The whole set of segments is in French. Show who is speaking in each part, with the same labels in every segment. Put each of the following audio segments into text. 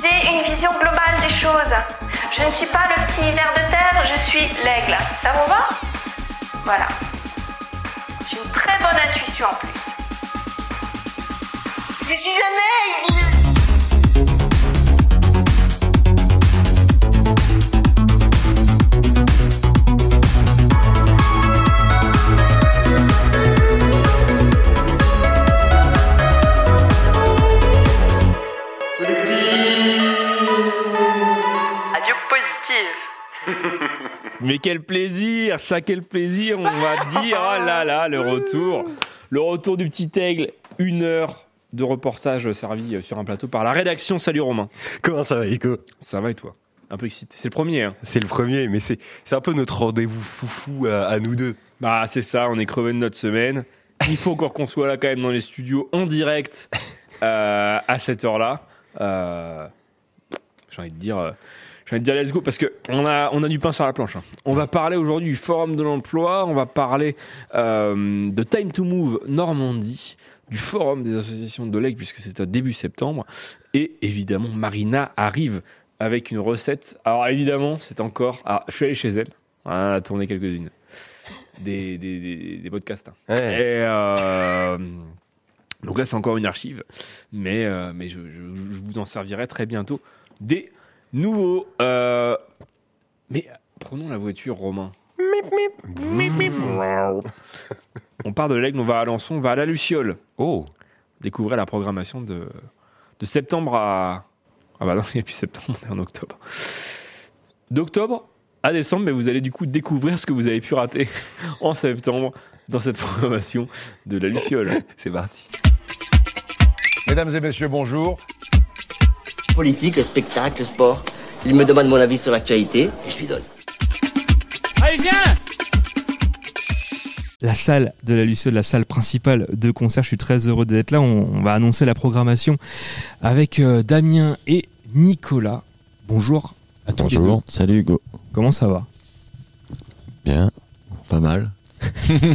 Speaker 1: J'ai une vision globale des choses. Je ne suis pas le petit ver de terre, je suis l'aigle. Ça vous va? Voilà. J'ai une très bonne intuition en plus. Je suis un aigle
Speaker 2: Mais quel plaisir, ça quel plaisir, on va dire. Oh là là, le retour. Le retour du petit aigle. Une heure de reportage servi sur un plateau par la rédaction. Salut Romain.
Speaker 3: Comment ça va, Nico
Speaker 2: Ça va et toi? Un peu excité. C'est le premier. hein.
Speaker 3: C'est le premier, mais c'est c'est un peu notre rendez-vous foufou à, à nous deux.
Speaker 2: Bah c'est ça, on est crevé de notre semaine. Il faut encore qu'on soit là quand même dans les studios en direct euh, à cette heure-là. Euh, J'ai envie de dire, de dire let's go parce que on a on a du pain sur la planche. hein. On va parler aujourd'hui du forum de l'emploi. On va parler euh, de Time to Move Normandie, du forum des associations de l'EG puisque c'est au début septembre. Et évidemment, Marina arrive avec une recette. Alors évidemment, c'est encore. Alors, je suis allé chez elle. On a tourné quelques-unes des, des, des, des podcasts. hein.
Speaker 3: Ouais.
Speaker 2: Et euh, donc là, c'est encore une archive, mais, euh, mais je, je- je vous en servirai très bientôt des nouveaux. euh, mais prenons la voiture, Romain. On part de l'aigle, on va à Alençon, on va à la Luciole.
Speaker 3: Oh,
Speaker 2: Découvrir la programmation de, de septembre à. Ah bah non, il n'y a plus septembre, on est en octobre. D'octobre à décembre, mais vous allez du coup découvrir ce que vous avez pu rater en septembre dans cette programmation de la Luciole.
Speaker 3: c'est parti.
Speaker 4: Mesdames et messieurs, bonjour.
Speaker 5: Politique, spectacle, sport. Il me demande mon avis sur l'actualité et je lui donne.
Speaker 6: la salle de la Luciole, la salle principale de concert. Je suis très heureux d'être là. On, on va annoncer la programmation avec euh, Damien et Nicolas. Bonjour à tous les deux.
Speaker 7: Bonjour, salut Hugo.
Speaker 6: Comment ça va?
Speaker 7: Bien, pas mal.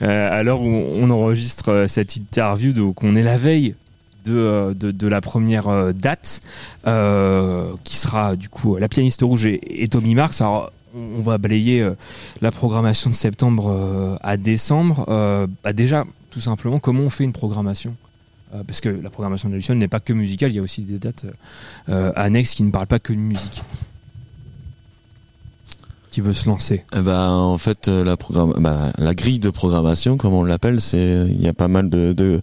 Speaker 6: Euh, À l'heure où on enregistre euh, cette interview, donc on est la veille de, euh, de, la première euh, date, euh, qui sera du coup la pianiste rouge et, Tommy Marx. Alors, on va balayer la programmation de septembre à décembre. Bah déjà, tout simplement, comment on fait une programmation? Parce que la programmation de n'est pas que musicale, il y a aussi des dates annexes qui ne parlent pas que de musique. Qui veut se lancer
Speaker 7: ben, en fait, euh, bah, la grille de programmation, comme on l'appelle, c'est il y a pas mal de,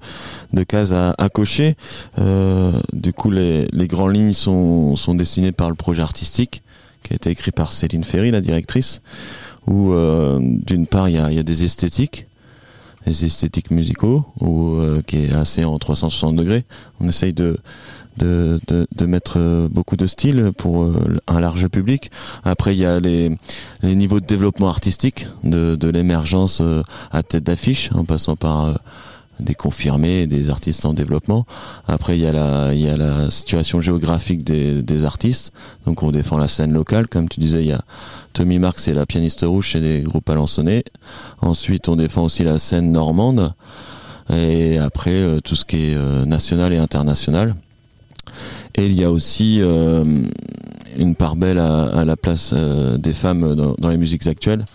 Speaker 7: cases à, cocher. Euh, du coup, les, les grandes lignes sont, dessinées par le projet artistique, qui a été écrit par Céline Ferry, la directrice, où euh, d'une part, il y a, des esthétiques, des esthétiques musicaux, euh, qui est assez en 360 degrés. On essaye de, de, de, de mettre euh, beaucoup de styles pour euh, un large public. Après, il y a les, les niveaux de développement artistique, de, de l'émergence euh, à tête d'affiche, en passant par des confirmés des artistes en développement. Après, il y a la, il y a la situation géographique des, des artistes. Donc, on défend la scène locale. Comme tu disais, il y a Tommy Marx et la pianiste rouge chez les groupes alençonnais. Ensuite, on défend aussi la scène normande. Et après, tout ce qui est national et international. Et il y a aussi euh, une part belle à, à la place euh, des femmes dans, dans les musiques actuelles,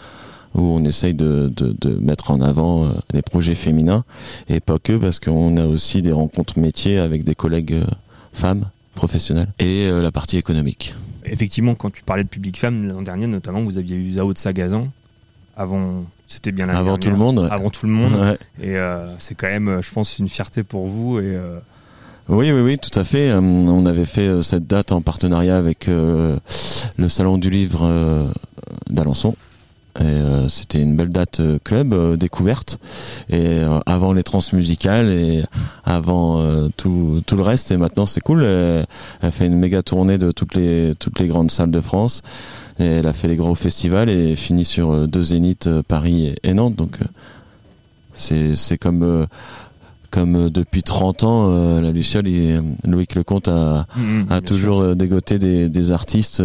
Speaker 7: où on essaye de, de, de mettre en avant euh, les projets féminins, et pas que, parce qu'on a aussi des rencontres métiers avec des collègues femmes professionnelles, et la partie économique.
Speaker 6: Effectivement, quand tu parlais de public femme l'an dernier, notamment, vous aviez eu Zao de Sagazan. Avant, c'était bien l'année
Speaker 7: Avant tout
Speaker 6: dernière.
Speaker 7: le monde.
Speaker 6: Avant tout le monde.
Speaker 7: Ouais.
Speaker 6: Et euh, c'est quand même, je pense, une fierté pour vous. Et euh,
Speaker 7: Oui, oui, oui, tout à fait. Euh, on avait fait euh, cette date en partenariat avec euh, le Salon du Livre d'Alençon. C'était une belle date club découverte. Et avant les trans musicales et avant tout, tout le reste. Et maintenant c'est cool. Elle, elle fait une méga tournée de toutes les toutes les grandes salles de France. Et elle a fait les gros festivals et finit sur deux zéniths Paris et, et Nantes. Donc c'est comme comme euh, depuis 30 ans, euh, la Luciole, et, euh, Loïc Lecomte a,
Speaker 6: mm,
Speaker 7: a toujours dégoté des, des artistes.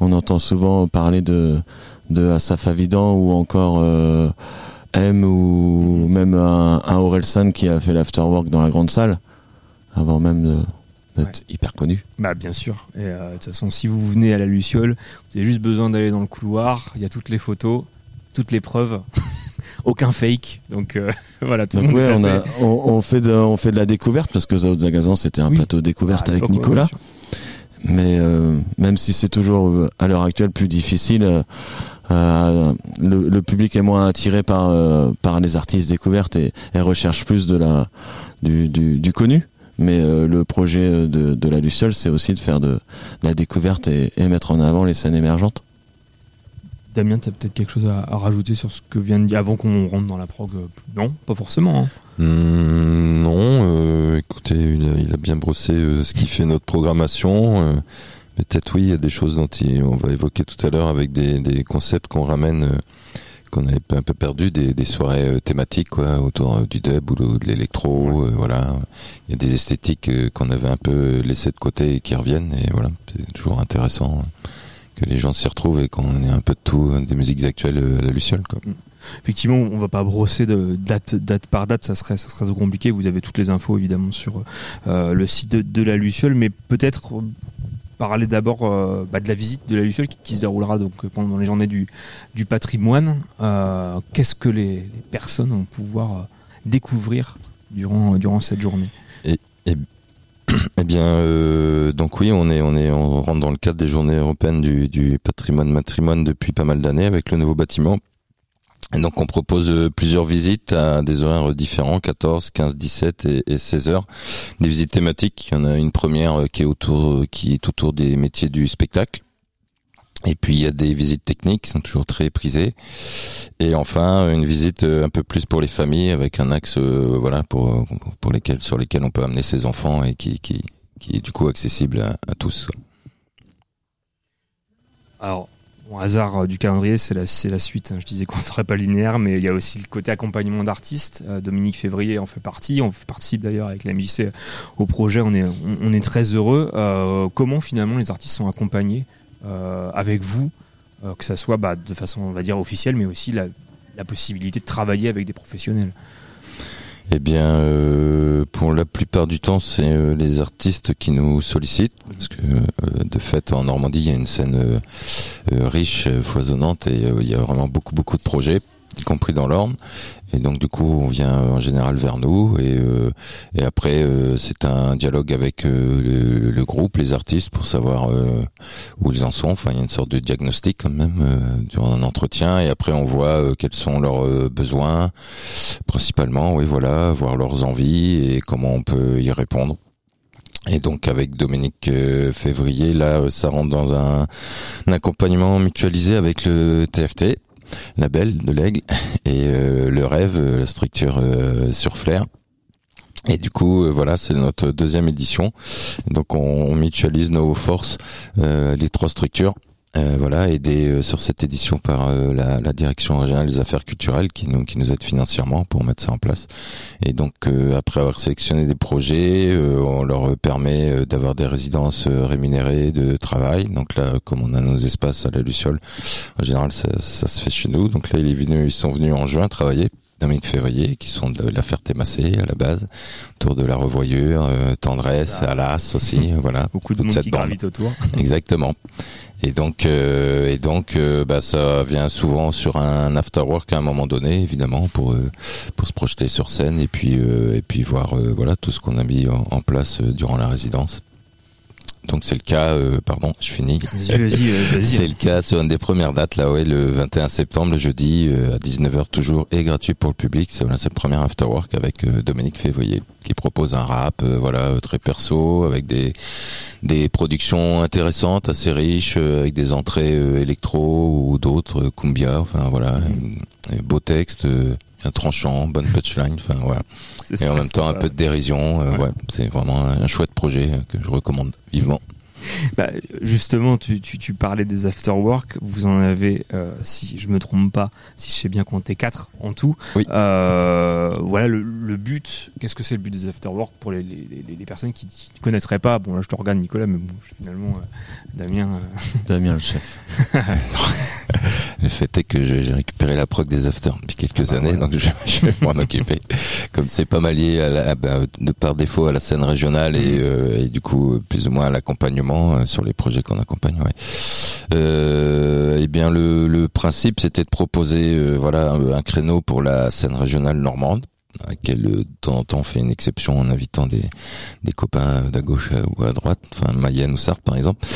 Speaker 7: On entend souvent parler de, de Asaf Avidan ou encore euh, M ou même un, un Orelsan qui a fait l'afterwork dans la grande salle avant même de, d'être hyper connu.
Speaker 2: Bah bien sûr. Et euh, de toute façon, si vous venez à la Luciole, vous avez juste besoin d'aller dans le couloir. Il y a toutes les photos, toutes les preuves. Aucun fake. Donc euh, voilà, tout le
Speaker 7: Donc
Speaker 2: monde
Speaker 7: ouais, on, a, on, on fait de, on fait de la découverte parce que Zao Zagazan c'était un
Speaker 2: Oui.
Speaker 7: plateau découverte
Speaker 2: À
Speaker 7: avec
Speaker 2: ouais,
Speaker 7: Nicolas. Mais euh, même si c'est toujours euh, à l'heure actuelle plus difficile, euh, le, le public est moins attiré par par les artistes découvertes et, et recherche plus de la du, du, du connu. Mais euh, le projet de, de la Luciole, c'est aussi de faire de, de la découverte et, et mettre en avant les scènes émergentes.
Speaker 2: Damien, tu as peut-être quelque chose à, à rajouter sur ce que vient de dire avant qu'on rentre dans la prog euh, Non, pas forcément. hein.
Speaker 8: Hum, non, euh, écoutez, il a, bien brossé euh, ce qui fait notre programmation. euh, Peut-être oui, il y a des choses dont il- on va évoquer tout à l'heure avec des, des concepts qu'on ramène, qu'on avait un peu perdu, des, des soirées thématiques quoi, autour du dub ou de, l'électro. voilà, il y a des esthétiques qu'on avait un peu laissées de côté et qui reviennent. Et voilà, c'est toujours intéressant euh, que les gens s'y retrouvent et qu'on ait un peu de tout, des musiques actuelles euh, à la Luciole. Quoi.
Speaker 2: Effectivement, on va pas brosser de date, date par date, ça serait, ça serait trop compliqué. Vous avez toutes les infos évidemment sur euh, le site de, de la Luciole, mais peut-être euh, parler d'abord euh, bah, de la visite de la Luciole qui, qui se déroulera donc pendant les journées du, du patrimoine. Euh, Qu'est-ce que les, les personnes vont pouvoir découvrir durant, durant cette journée?
Speaker 8: Eh bien, euh, donc oui, on est, on est, on rentre dans le cadre des Journées européennes du, du patrimoine matrimoine depuis pas mal d'années avec le nouveau bâtiment. Et donc on propose euh, plusieurs visites à des horaires différents, 14, 15, 17 et, et 16 heures. Des visites thématiques. Il y en a une première euh, qui est autour, qui est autour des métiers du spectacle. Et puis il y a des visites techniques qui sont toujours très prisées. Et enfin une visite euh, un peu plus pour les familles avec un axe euh, voilà pour pour lesquels sur lesquels on peut amener ses enfants et qui qui qui est du coup accessible à, tous.
Speaker 2: Alors, bon, hasard euh, du calendrier, c'est la, la suite. hein. Je disais qu'on ne serait pas linéaire, mais il y a aussi le côté accompagnement d'artistes. Dominique Février en fait partie. On participe d'ailleurs avec la MJC au projet. On est, on, est très heureux. Comment finalement les artistes sont accompagnés? Avec vous, euh, que ça soit bah, de façon, on va dire, officielle, mais aussi la, la possibilité de travailler avec des professionnels.
Speaker 8: Eh bien, euh, pour la plupart du temps, c'est euh, les artistes qui nous sollicitent, parce que euh, de fait, en Normandie, il y a une scène euh, euh, riche, euh, foisonnante, et euh, il y a vraiment beaucoup, beaucoup de projets, y compris dans l'Orne. Et donc, du coup, on vient en général vers nous, et, euh, et après, euh, c'est un dialogue avec euh, le, le groupe, les artistes, pour savoir euh, où ils en sont. Enfin, il y a une sorte de diagnostic quand même euh, durant un entretien, et après, on voit euh, quels sont leurs besoins, principalement, oui, voilà, voir leurs envies et comment on peut y répondre. Et donc avec Dominique Février, là, ça rentre dans un, un accompagnement mutualisé avec le TFT, label de l'Aigle, et euh, le Rêve, euh, la structure euh, sur Flair. Et du coup, voilà, c'est notre deuxième édition. Donc on, mutualise nos forces, les trois structures. Euh, voilà, aidé euh, sur cette édition par euh, la, la direction régionale des affaires culturelles qui nous qui nous aide financièrement pour mettre ça en place. Et donc euh, après avoir sélectionné des projets, euh, on leur permet euh, d'avoir des résidences rémunérées de travail. Donc là, comme on a nos espaces à la Luciole, en général ça, ça se fait chez nous. Donc là, il est venu, ils sont venus en juin travailler. Dominique Février, qui sont de la Ferté-Massé à la base, autour de la revoyure, euh, tendresse. Alas aussi, voilà.
Speaker 2: Beaucoup de monde
Speaker 8: cette
Speaker 2: qui
Speaker 8: bande.
Speaker 2: autour.
Speaker 8: Exactement. Et donc, euh, et donc, euh, bah, ça vient souvent sur un afterwork à un moment donné, évidemment, pour euh, pour se projeter sur scène et puis euh, et puis voir voilà tout ce qu'on a mis en, place durant la résidence. Donc c'est le cas, euh, pardon, je finis.
Speaker 2: Euh.
Speaker 8: C'est le cas sur une des premières dates, là, ouais, le 21 septembre, le jeudi, euh, à 19h toujours, et gratuit pour le public. C'est voilà, c'est le premier afterwork avec euh, Dominique Février, qui propose un rap, euh, voilà, euh, très perso, avec des des productions intéressantes, assez riches, euh, avec des entrées euh, électro ou d'autres, euh, cumbia, enfin voilà, euh, beau texte, euh, bien tranchant, bonne punchline, enfin voilà. Et
Speaker 2: ça,
Speaker 8: en même temps un peu de dérision, euh,
Speaker 2: Ouais.
Speaker 8: ouais, c'est vraiment un chouette projet euh, que je recommande vivement.
Speaker 2: Bah, justement, tu, tu, tu parlais des afterwork. Vous en avez, euh, si je me trompe pas, si je sais bien compter quatre en tout.
Speaker 8: Oui.
Speaker 2: Euh, voilà le, le but. Qu'est-ce que c'est le but des afterwork pour les, les, les- les personnes qui ne connaîtraient pas? Bon, là, je te regarde, Nicolas, mais bon, finalement, euh, Damien.
Speaker 7: Damien le chef.
Speaker 8: le fait est que j'ai récupéré la prog des afters depuis quelques années, donc je, je vais m'en occuper. Comme c'est pas mal lié à la- à- bah, de par défaut à la scène régionale et, et du coup plus ou moins à l'accompagnement euh, sur les projets qu'on accompagne. Ouais. Euh, eh bien le, le principe c'était de proposer euh, voilà un créneau pour la scène régionale normande à laquelle de temps en temps on fait une exception en invitant des, copains d'à gauche ou à droite, enfin Mayenne ou Sarthe par exemple.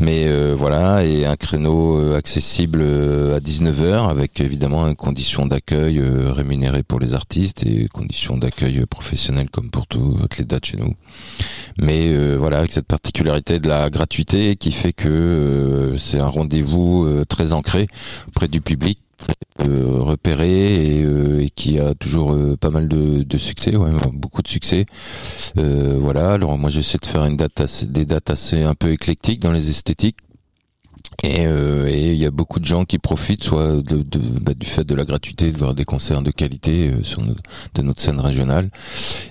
Speaker 8: Mais euh, voilà, et un créneau euh, accessible euh, à 19h avec évidemment une condition d'accueil euh, rémunérée pour les artistes et conditions d'accueil professionnelles comme pour tout- toutes les dates chez nous. Mais voilà, avec cette particularité de la gratuité qui fait que c'est un rendez-vous très ancré auprès du public euh, repéré et, euh, et qui a toujours euh, pas mal de, de succès, ouais, beaucoup de succès. Euh, voilà, alors moi j'essaie de faire une date assez, des dates assez un peu éclectiques dans les esthétiques. Et euh, et il y a beaucoup de gens qui profitent soit de, de- bah, du fait de la gratuité de voir des concerts de qualité euh, sur notre, de notre scène régionale.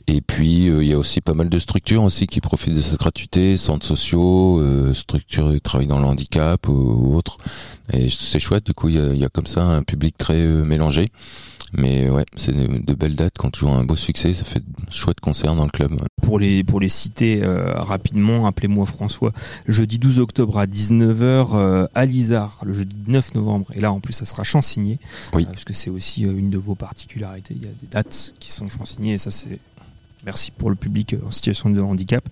Speaker 8: Et puis euh, il y a aussi pas mal de structures aussi qui profitent de cette gratuité, centres sociaux, euh, structures qui travaillent dans le handicap ou, autres. Et c'est chouette, du coup il y a, y a comme ça un public très mélangé. Mais ouais, c'est de, belles dates. Quand tu vois un beau succès, ça fait de chouettes concerts dans le club. ouais.
Speaker 2: Pour les, pour les citer euh, rapidement, appelez-moi François, jeudi 12 octobre à 19h euh, à Lizard, le jeudi 9 novembre, et là en plus ça sera chansigné,
Speaker 8: Oui.
Speaker 2: euh, parce que c'est aussi euh, une de vos particularités, il y a des dates qui sont chansignées, et ça c'est... Merci pour le public en situation de handicap.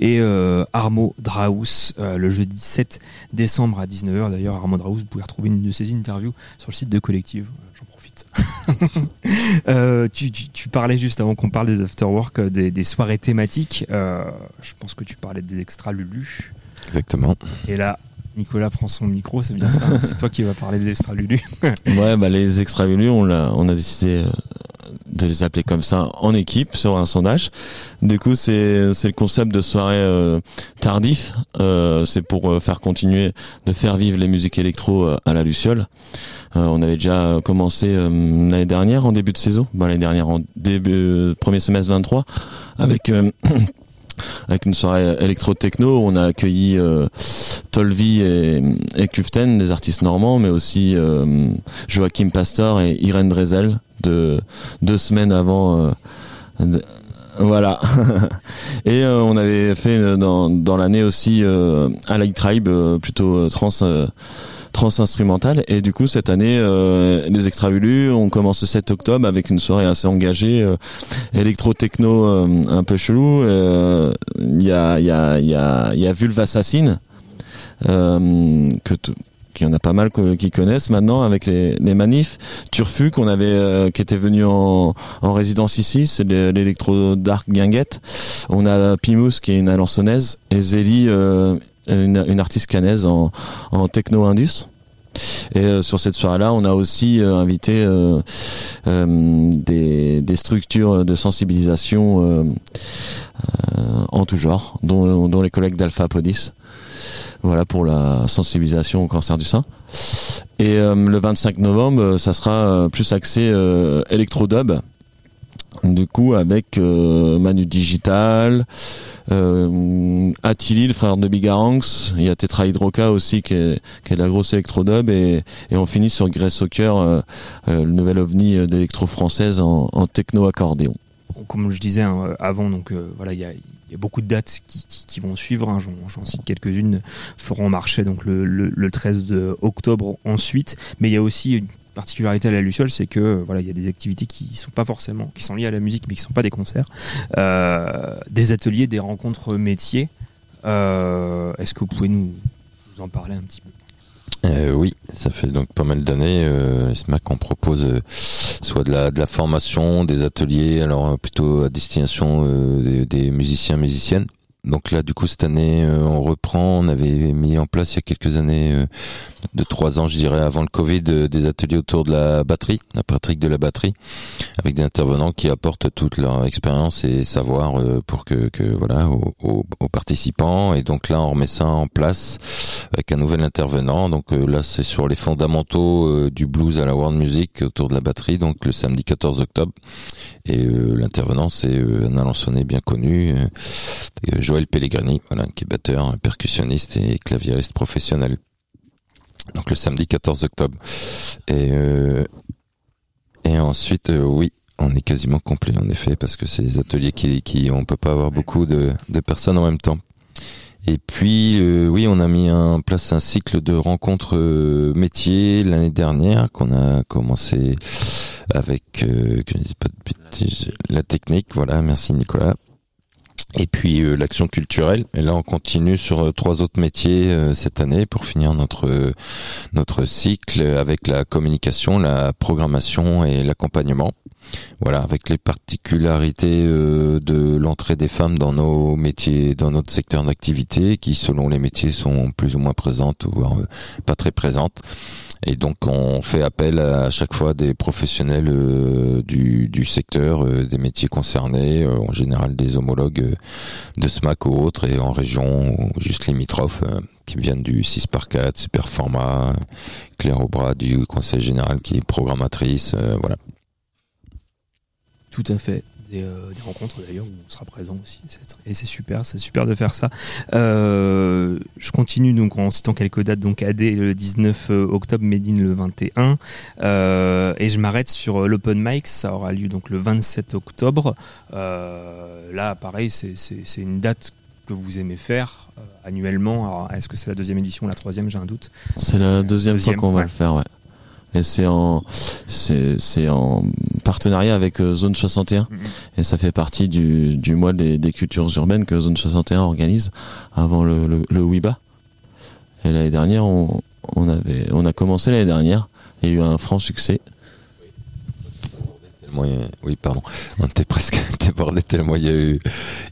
Speaker 2: Et euh, Armo Draus, euh, le jeudi 7 décembre à 19h. D'ailleurs, Armo Draus, vous pouvez retrouver une de ses interviews sur le site de Collective. Euh, tu, tu- tu parlais juste avant qu'on parle des afterwork, euh, des, des soirées thématiques. Euh, je pense que tu parlais des extra Lulu.
Speaker 8: Exactement.
Speaker 2: Et là, Nicolas prend son micro, c'est bien ça. c'est toi qui vas parler des extra Lulu.
Speaker 7: Ouais, bah les extra on l'a, on a décidé euh, de les appeler comme ça en équipe sur un sondage. Du coup, c'est c'est le concept de soirée euh, tardif. Euh, c'est pour euh, faire continuer de faire vivre les musiques électro à la Luciole. On avait déjà commencé l'année dernière en début de saison, bah, l'année dernière en début premier semestre 23 avec avec une soirée électro-techno. On a accueilli euh, Tolvi et, Kuften, des artistes normands, mais aussi euh, Joachim Pastor et Irène Drezel, de, deux semaines avant. euh, voilà. et on avait fait dans, l'année aussi euh, Allied Tribe, plutôt trans. Euh, trans instrumentale et du coup cette année euh, les extra on commence le 7 octobre avec une soirée assez engagée euh, électro techno euh, un peu chelou Euh, il y a y a y a y a Vulve Assassin euh, que qu'il y en a pas mal que- qui connaissent maintenant avec les, les manifs. Turfu qu'on avait euh, qui était venu en, en résidence ici, c'est l'électro dark guinguette. On a Pimous qui est une alençonnaise et Zélie euh, une, artiste canaise en, en techno indus. Et euh, sur cette soirée-là, on a aussi euh, invité euh, des, structures de sensibilisation en tout genre, dont, les collègues d'Alpha Podis. Voilà pour la sensibilisation au cancer du sein. Et le 25 novembre, ça sera plus axé électro-dub. Du coup, avec euh, Manu Digital, euh, Attili, le frère de Bigaranx, il y a Tetra Hydroca aussi qui est, la grosse électro-dub et, et on finit sur Grey Soccer, euh, le nouvel ovni d'électro-française en, techno-accordéon.
Speaker 2: Comme je disais hein, avant, donc voilà, il y a, beaucoup de dates qui, vont suivre. hein, J'en cite quelques-unes. Feront marché donc le, le- le 13 de octobre ensuite. Mais il y a aussi une particularité à la Luciole, c'est que euh, voilà, il y a des activités qui sont pas forcément, qui sont liées à la musique, mais qui sont pas des concerts, Euh, des ateliers, des rencontres métiers. Euh, Est-ce que vous pouvez nous, en parler un petit peu?
Speaker 8: Oui, ça fait donc pas mal d'années. Euh, SMAC, on propose soit de la, formation, des ateliers, alors plutôt à destination des, des musiciens, musiciennes. Donc là, du coup, cette année, euh, on reprend. On avait mis en place il y a quelques années, euh, de trois ans, je dirais, avant le Covid, euh, des ateliers autour de la batterie, la pratique de la batterie, avec des intervenants qui apportent toute leur expérience et savoir pour que, que voilà, aux, participants. Et donc là, on remet ça en place avec un nouvel intervenant. Donc là, c'est sur les fondamentaux du blues à la world music autour de la batterie. Donc le samedi 14 octobre. Et l'intervenant, c'est un Alençonnais bien connu, Pellegrini, voilà, qui est batteur, percussionniste et claviériste professionnel. Donc le samedi 14 octobre. Et, euh, ensuite, euh, oui, on est quasiment complet en effet, parce que c'est des ateliers qui, qui on peut pas avoir beaucoup de, personnes en même temps. Et puis, euh, oui, on a mis en place un cycle de rencontres métiers l'année dernière qu'on a commencé avec, la technique. Voilà, merci Nicolas. Et puis euh, l'action culturelle. Et là, on continue sur euh, trois autres métiers euh, cette année pour finir notre notre cycle avec la communication, la programmation et l'accompagnement. Voilà, avec les particularités euh, de l'entrée des femmes dans nos métiers, dans notre secteur d'activité, qui selon les métiers sont plus ou moins présentes euh, pas très présentes. Et donc on fait appel à chaque fois des professionnels euh, du, secteur, euh, des métiers concernés, euh, en général des homologues de SMAC ou autres, et en région ou juste limitrophes, qui viennent du 6 par 4, Super Format, Claire Aubras du Conseil Général qui est programmatrice, voilà.
Speaker 2: Tout à fait. Des, euh, des rencontres d'ailleurs où on sera présent aussi. Et c'est super, c'est super de faire ça. Euh, je continue donc en citant quelques dates. Donc AD le 19 octobre, Medine le 21. Euh, et je m'arrête sur euh, l'open mic. Ça aura lieu donc le 27 octobre. Euh, là, pareil, c'est- une date que vous aimez faire euh, annuellement. Alors, Est-ce que c'est la deuxième édition, la troisième? J'ai un doute.
Speaker 7: C'est la deuxième,
Speaker 2: Deuxième,
Speaker 7: fois qu'on va le faire, ouais. Et c'est en, c'est, c'est en partenariat avec euh, Zone 61.
Speaker 2: Mhm.
Speaker 7: Et ça fait partie du, du mois des, des cultures urbaines que Zone 61 organise avant le, le, le WIBA. Et l'année dernière, on, on avait, on a commencé l'année dernière. Il y a eu un franc succès.
Speaker 8: Tellement Oui, pardon. On était presque débordé tellement il y a eu,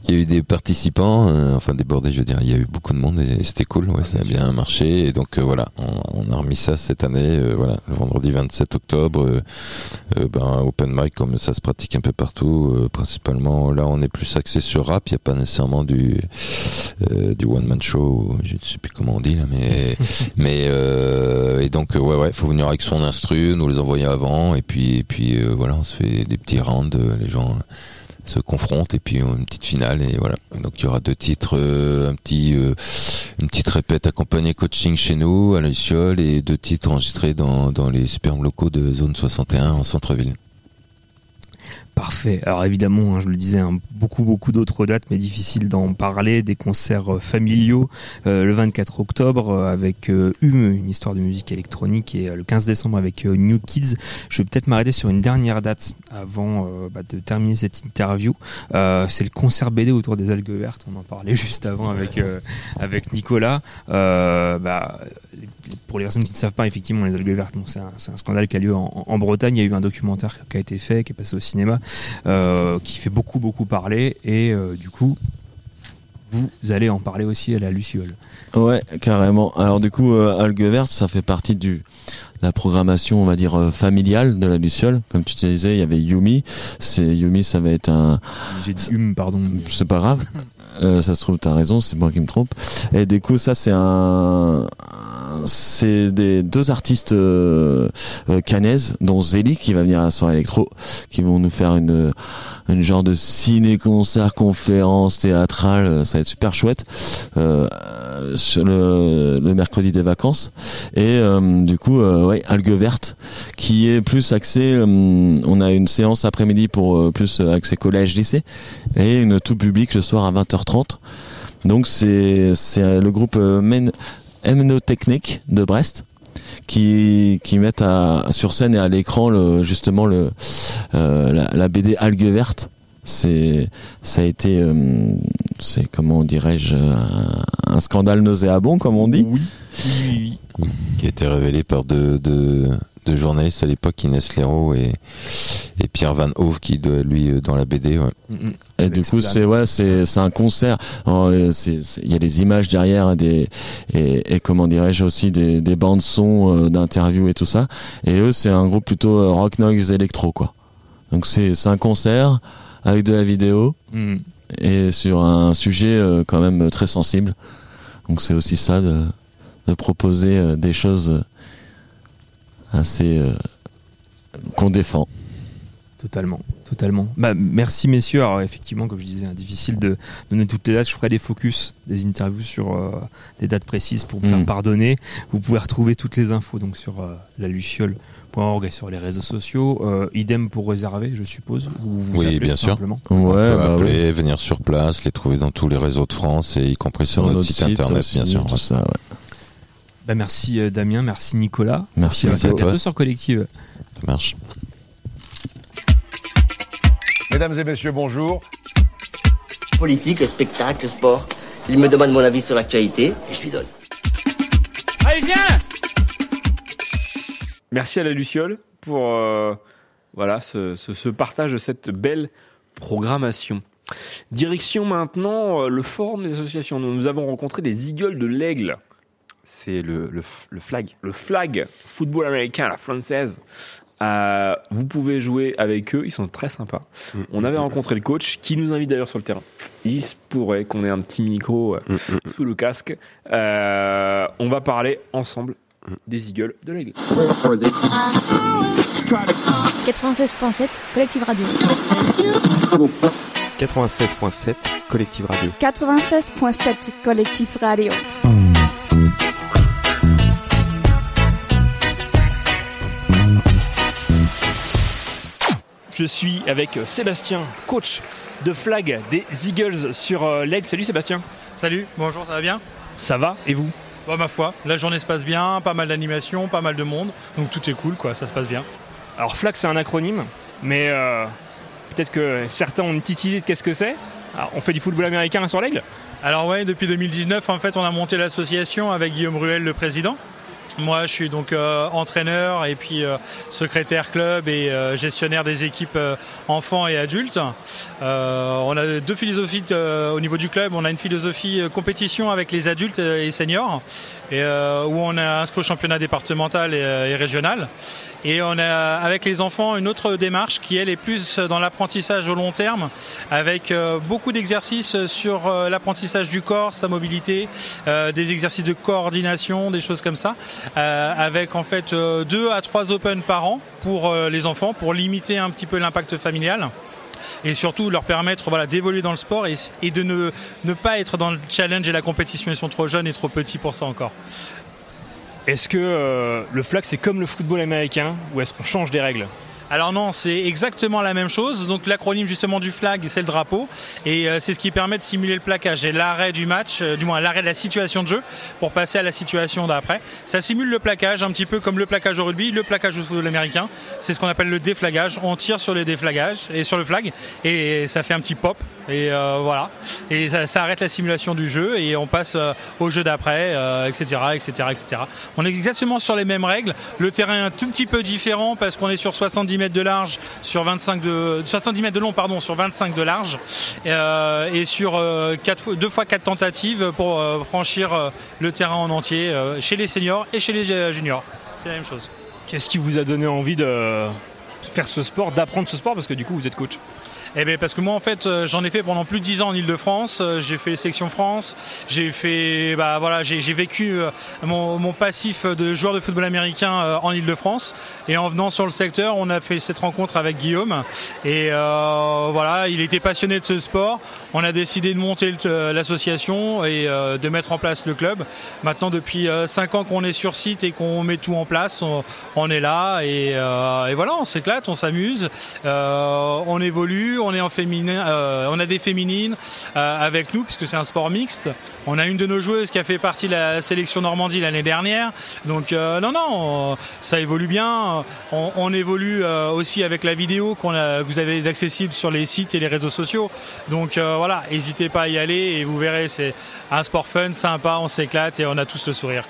Speaker 8: il y a eu des participants, euh, enfin débordé, je veux dire, il y a eu beaucoup de monde et c'était cool, ouais, ça a bien marché. Et donc euh, voilà, on, on a remis ça cette année, euh, voilà, le vendredi 27 octobre, ben, open mic comme ça se pratique un peu partout, principalement là on est plus axé sur rap, il n'y a pas nécessairement du, du one man show, je ne sais plus comment on dit là, mais mais et donc ouais ouais, faut venir avec son instru, nous les envoyer avant et puis et puis voilà, on se fait des petits rounds, euh, les gens se confrontent et puis euh, une petite finale et voilà. Donc il y aura deux titres, euh, un petit euh, une petite répète accompagnée coaching chez nous à Luciole et deux titres enregistrés dans dans les superbes locaux de zone 61 en centre-ville.
Speaker 2: Parfait. Alors évidemment, hein, je le disais, hein, beaucoup beaucoup d'autres dates, mais difficile d'en parler. Des concerts euh, familiaux euh, le 24 octobre euh, avec Hume, une histoire de musique électronique, et le 15 décembre avec New Kids. Je vais peut-être m'arrêter sur une dernière date avant bah, de terminer cette interview. C'est le concert BD autour des algues vertes. On en parlait juste avant avec avec Nicolas. Bah, pour les personnes qui ne savent pas, effectivement, les algues vertes, bon, c'est un, scandale qui a lieu en, en Bretagne. Il y a eu un documentaire qui a été fait, qui est passé au cinéma, euh, qui fait beaucoup, beaucoup parler. Et euh, du coup, vous allez en parler aussi à la Luciole.
Speaker 7: Ouais, carrément. Alors du coup, euh, Algue Verte, ça fait partie du la programmation, on va dire euh, familiale de la Luciole. Comme tu te disais, il y avait Yumi. C'est Yumi, ça va être un.
Speaker 2: J'ai dit Hume, pardon.
Speaker 7: C'est pas grave. Euh, ça se trouve, t'as raison, c'est moi qui me trompe. Et du coup, ça c'est un, c'est des deux artistes euh, euh, dont Zélie qui va venir à la soirée électro, qui vont nous faire une une genre de ciné-concert, conférence théâtrale. Ça va être super chouette. Euh, sur le, le mercredi des vacances. Et euh, du coup euh, ouais algue verte qui est plus axé euh, on a une séance après-midi pour plus accès collège lycée et une tout public le soir à 20h30 donc c'est c'est le groupe Mnotechnique de Brest qui qui mettent à, sur scène et à l'écran le justement le euh, la, la BD Algue verte c'est ça a été euh, c'est comment dirais-je un, un scandale nauséabond comme on dit
Speaker 2: Oui, oui, oui.
Speaker 8: qui a été révélé par deux, deux, deux journalistes à l'époque, Inès Leroux et, et Pierre Van Hove, qui doit lui euh, dans la BD. Ouais.
Speaker 2: Mm, mm.
Speaker 7: et
Speaker 2: Avec
Speaker 7: du coup
Speaker 2: ce
Speaker 7: c'est ouais c'est c'est un concert euh, c'est- il y a des images derrière et des et, et comment dirais-je aussi des des bandes son euh, d'interviews et tout ça et eux c'est un groupe plutôt euh, rock noise électro quoi donc c'est c'est un concert avec de la vidéo
Speaker 2: Mm.
Speaker 7: et sur un sujet euh, quand même très sensible. Donc c'est aussi ça de, de proposer euh, des choses assez euh, qu'on défend.
Speaker 2: Totalement,
Speaker 6: totalement. Bah, merci messieurs. Alors effectivement, comme je disais, hein, difficile de donner toutes les dates. Je ferai des focus, des interviews sur euh, des dates précises pour me faire
Speaker 8: Mm.
Speaker 6: pardonner. Vous pouvez retrouver toutes les infos donc sur euh, la luciole.org et sur les réseaux sociaux. Euh, idem pour réserver, je suppose. Ou vous
Speaker 8: Oui, bien sûr.
Speaker 6: simplement.
Speaker 8: On
Speaker 7: Ouais,
Speaker 8: peut
Speaker 7: bah
Speaker 8: appeler, venir sur place, les trouver dans tous les réseaux de France et y compris sur, notre, site, internet,
Speaker 7: aussi,
Speaker 8: bien sûr.
Speaker 7: Tout ça, ouais.
Speaker 6: Bah, merci euh, Damien, merci Nicolas.
Speaker 7: Merci, merci
Speaker 6: à bientôt sur Collective.
Speaker 8: Ça marche.
Speaker 4: Mesdames et messieurs, bonjour.
Speaker 5: Politique, spectacle, sport. Il me demande mon avis sur l'actualité et je lui donne.
Speaker 2: Merci à la Luciole pour euh, voilà, ce, ce- ce partage de cette belle programmation. Direction maintenant euh, le forum des associations. Nous, nous avons rencontré les Eagles de l'Aigle,
Speaker 3: C'est le, le, flag.
Speaker 2: le flag football américain, la française. Euh, vous pouvez jouer avec eux, ils sont très sympas.
Speaker 3: Mm.
Speaker 2: On avait rencontré le coach qui nous invite d'ailleurs sur le terrain. Il se pourrait qu'on ait un petit micro
Speaker 3: Mm, mm.
Speaker 2: sous le casque. Euh, on va parler ensemble des Eagles de l'Aigle.
Speaker 9: 96.7 Collective Radio.
Speaker 10: 96.7 Collective Radio.
Speaker 9: 96.7 Collective Radio.
Speaker 2: Je suis avec Sébastien, coach de flag des Eagles sur euh, l'Aigle. Salut Sébastien.
Speaker 11: Salut, bonjour, ça va bien?
Speaker 2: Ça va et vous?
Speaker 11: Bon, ma foi, la journée se passe bien, pas mal d'animation, pas mal de monde, donc tout est cool, quoi, ça se passe bien.
Speaker 2: Alors flag c'est un acronyme, mais euh, peut-être que certains ont une petite idée de qu'est-ce que c'est. Alors, on fait du football américain sur l'Aigle?
Speaker 11: Alors ouais, depuis 2019, en fait, on a monté l'association avec Guillaume Ruel, le président. Moi, je suis donc euh, entraîneur et puis euh, secrétaire club et euh, gestionnaire des équipes euh, enfants et adultes. Euh, on a deux philosophies euh, au niveau du club. On a une philosophie compétition avec les adultes et seniors, et, où on a inscrit au championnat départemental et, et régional. Et on a avec les enfants une autre démarche qui elle est plus dans l'apprentissage au long terme, avec euh, beaucoup d'exercices sur euh, l'apprentissage du corps, sa mobilité, euh, des exercices de coordination, des choses comme ça, avec en fait deux à trois open par an pour les enfants, pour limiter un petit peu l'impact familial et surtout leur permettre voilà, d'évoluer dans le sport et, de ne pas être dans le challenge et la compétition. Ils sont trop jeunes et trop petits pour ça encore.
Speaker 2: Est-ce que euh, le flag c'est comme le football américain ou est-ce qu'on change des règles?
Speaker 11: Alors non, c'est exactement la même chose. Donc l'acronyme justement du flag, c'est le drapeau, et euh, c'est ce qui permet de simuler le plaquage et l'arrêt du match, euh, du moins l'arrêt de la situation de jeu, pour passer à la situation d'après. Ça simule le plaquage, un petit peu comme le plaquage au rugby, le plaquage au football américain. C'est ce qu'on appelle le déflagage. On tire sur les déflagages et sur le flag, et ça fait un petit pop, et euh, voilà. Et ça, arrête la simulation du jeu, et on passe euh, au jeu d'après, etc., etc., etc. On est exactement sur les mêmes règles. Le terrain est un tout petit peu différent parce qu'on est sur 70 mètres de large, sur 25 de 70 mètres de long, pardon, sur 25 de large, euh, et sur euh, deux fois quatre tentatives pour euh, franchir euh, le terrain en entier chez les seniors et chez les juniors. C'est la même chose.
Speaker 2: Qu'est-ce qui vous a donné envie de faire ce sport, d'apprendre ce sport parce que du coup vous êtes coach?
Speaker 11: Eh bien, parce que moi, en fait, euh, j'en ai fait pendant plus de 10 ans en Ile-de-France. Euh, J'ai fait les France. J'ai fait, bah voilà, j'ai vécu euh, mon, mon passif de joueur de football américain en Ile-de-France. Et en venant sur le secteur, on a fait cette rencontre avec Guillaume. Et euh, voilà, il était passionné de ce sport. On a décidé de monter l'association et de mettre en place le club. Maintenant, depuis 5 ans qu'on est sur site et qu'on met tout en place, on, est là et, euh, et voilà, on s'éclate, on s'amuse, on évolue, euh, on a des féminines euh, avec nous puisque c'est un sport mixte. On a une de nos joueuses qui a fait partie de la sélection Normandie l'année dernière. Donc euh, non, non, on- ça évolue bien. On, évolue aussi avec la vidéo qu'on que vous avez accessible sur les sites et les réseaux sociaux. Donc voilà, n'hésitez pas à y aller et vous verrez, c'est un sport fun, sympa, on s'éclate et on a tous le sourire.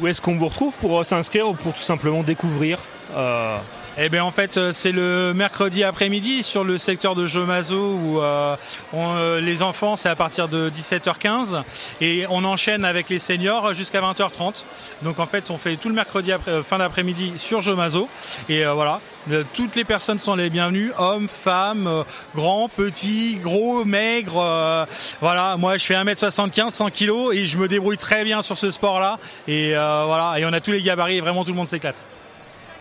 Speaker 2: Où est-ce qu'on vous retrouve pour s'inscrire ou pour tout simplement découvrir
Speaker 11: Eh bien en fait euh, c'est le mercredi après-midi sur le secteur de Jomazo où euh, euh, les enfants c'est à partir de 17h15 et on enchaîne avec les seniors jusqu'à 20h30. Donc en fait on fait tout le mercredi après, fin d'après-midi sur Jomazo et voilà. Toutes les personnes sont les bienvenues, hommes, femmes, grands, petits, gros, maigres. voilà, moi je fais 1m75, 100 kg et je me débrouille très bien sur ce sport-là. Et voilà, et on a tous les gabarits et vraiment tout le monde s'éclate.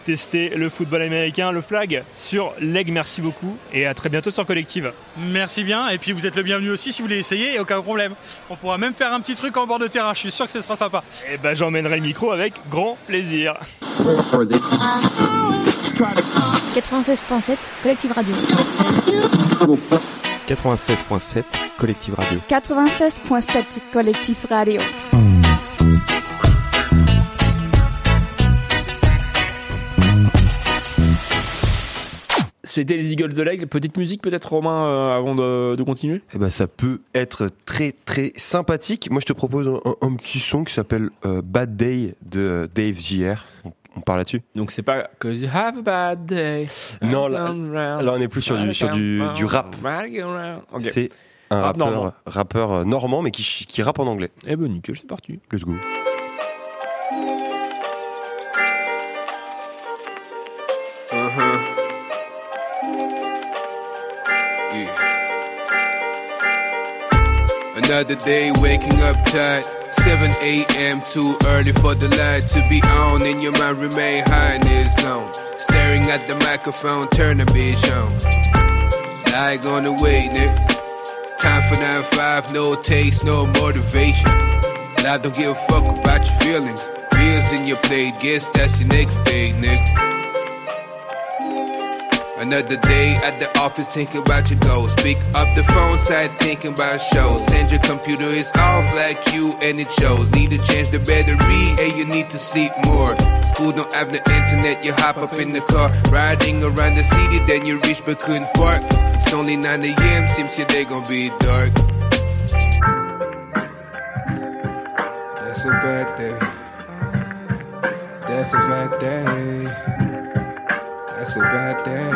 Speaker 2: Tester le football américain, le flag sur Leg. Merci beaucoup et à très bientôt sur Collective.
Speaker 11: Merci bien, et puis vous êtes le bienvenu aussi si vous voulez essayer, aucun problème. On pourra même faire un petit truc en bord de terrain, je suis sûr que ce sera sympa.
Speaker 2: Et ben j'emmènerai le micro avec grand plaisir.
Speaker 9: 96.7 Collective Radio.
Speaker 10: 96.7 Collective Radio.
Speaker 9: 96.7 Collective Radio.
Speaker 2: C'était les Eagles de l'Aigle. Petite musique peut-être Romain euh, avant de, de continuer?
Speaker 3: Eh ben, ça peut être très très sympathique. Moi, je te propose un, un petit son qui s'appelle euh, Bad Day de euh, Dave JR. On, on parle là-dessus?
Speaker 2: Donc c'est pas Cause you have a bad day.
Speaker 3: Non, là, là, on est plus sur du, sur du, du rap. C'est un
Speaker 2: Rap
Speaker 3: rappeur,
Speaker 2: normand.
Speaker 3: rappeur normand, mais qui, qui rappe en anglais.
Speaker 2: Eh ben nickel, c'est parti.
Speaker 3: Let's go.
Speaker 12: Another day waking up tired. 7 a.m. too early for the light to be on and your mind remain high in this zone. Staring at the microphone, turn the bitch on. Like on the way, nigga. Time for 9-5, no taste, no motivation. Life don't give a fuck about your feelings. Bills in your plate, guess that's your next day, nigga. Another day at the office thinking about your goals. Pick up the phone, side thinking about shows. Send your computer is off like you and it shows. Need to change the battery and you need to sleep more. School don't have the internet, you hop up in the car. Riding around the city, then you reach but couldn't park. It's only 9 a.m., seems your day gonna be dark. That's a bad day. That's a bad day. That's a bad day.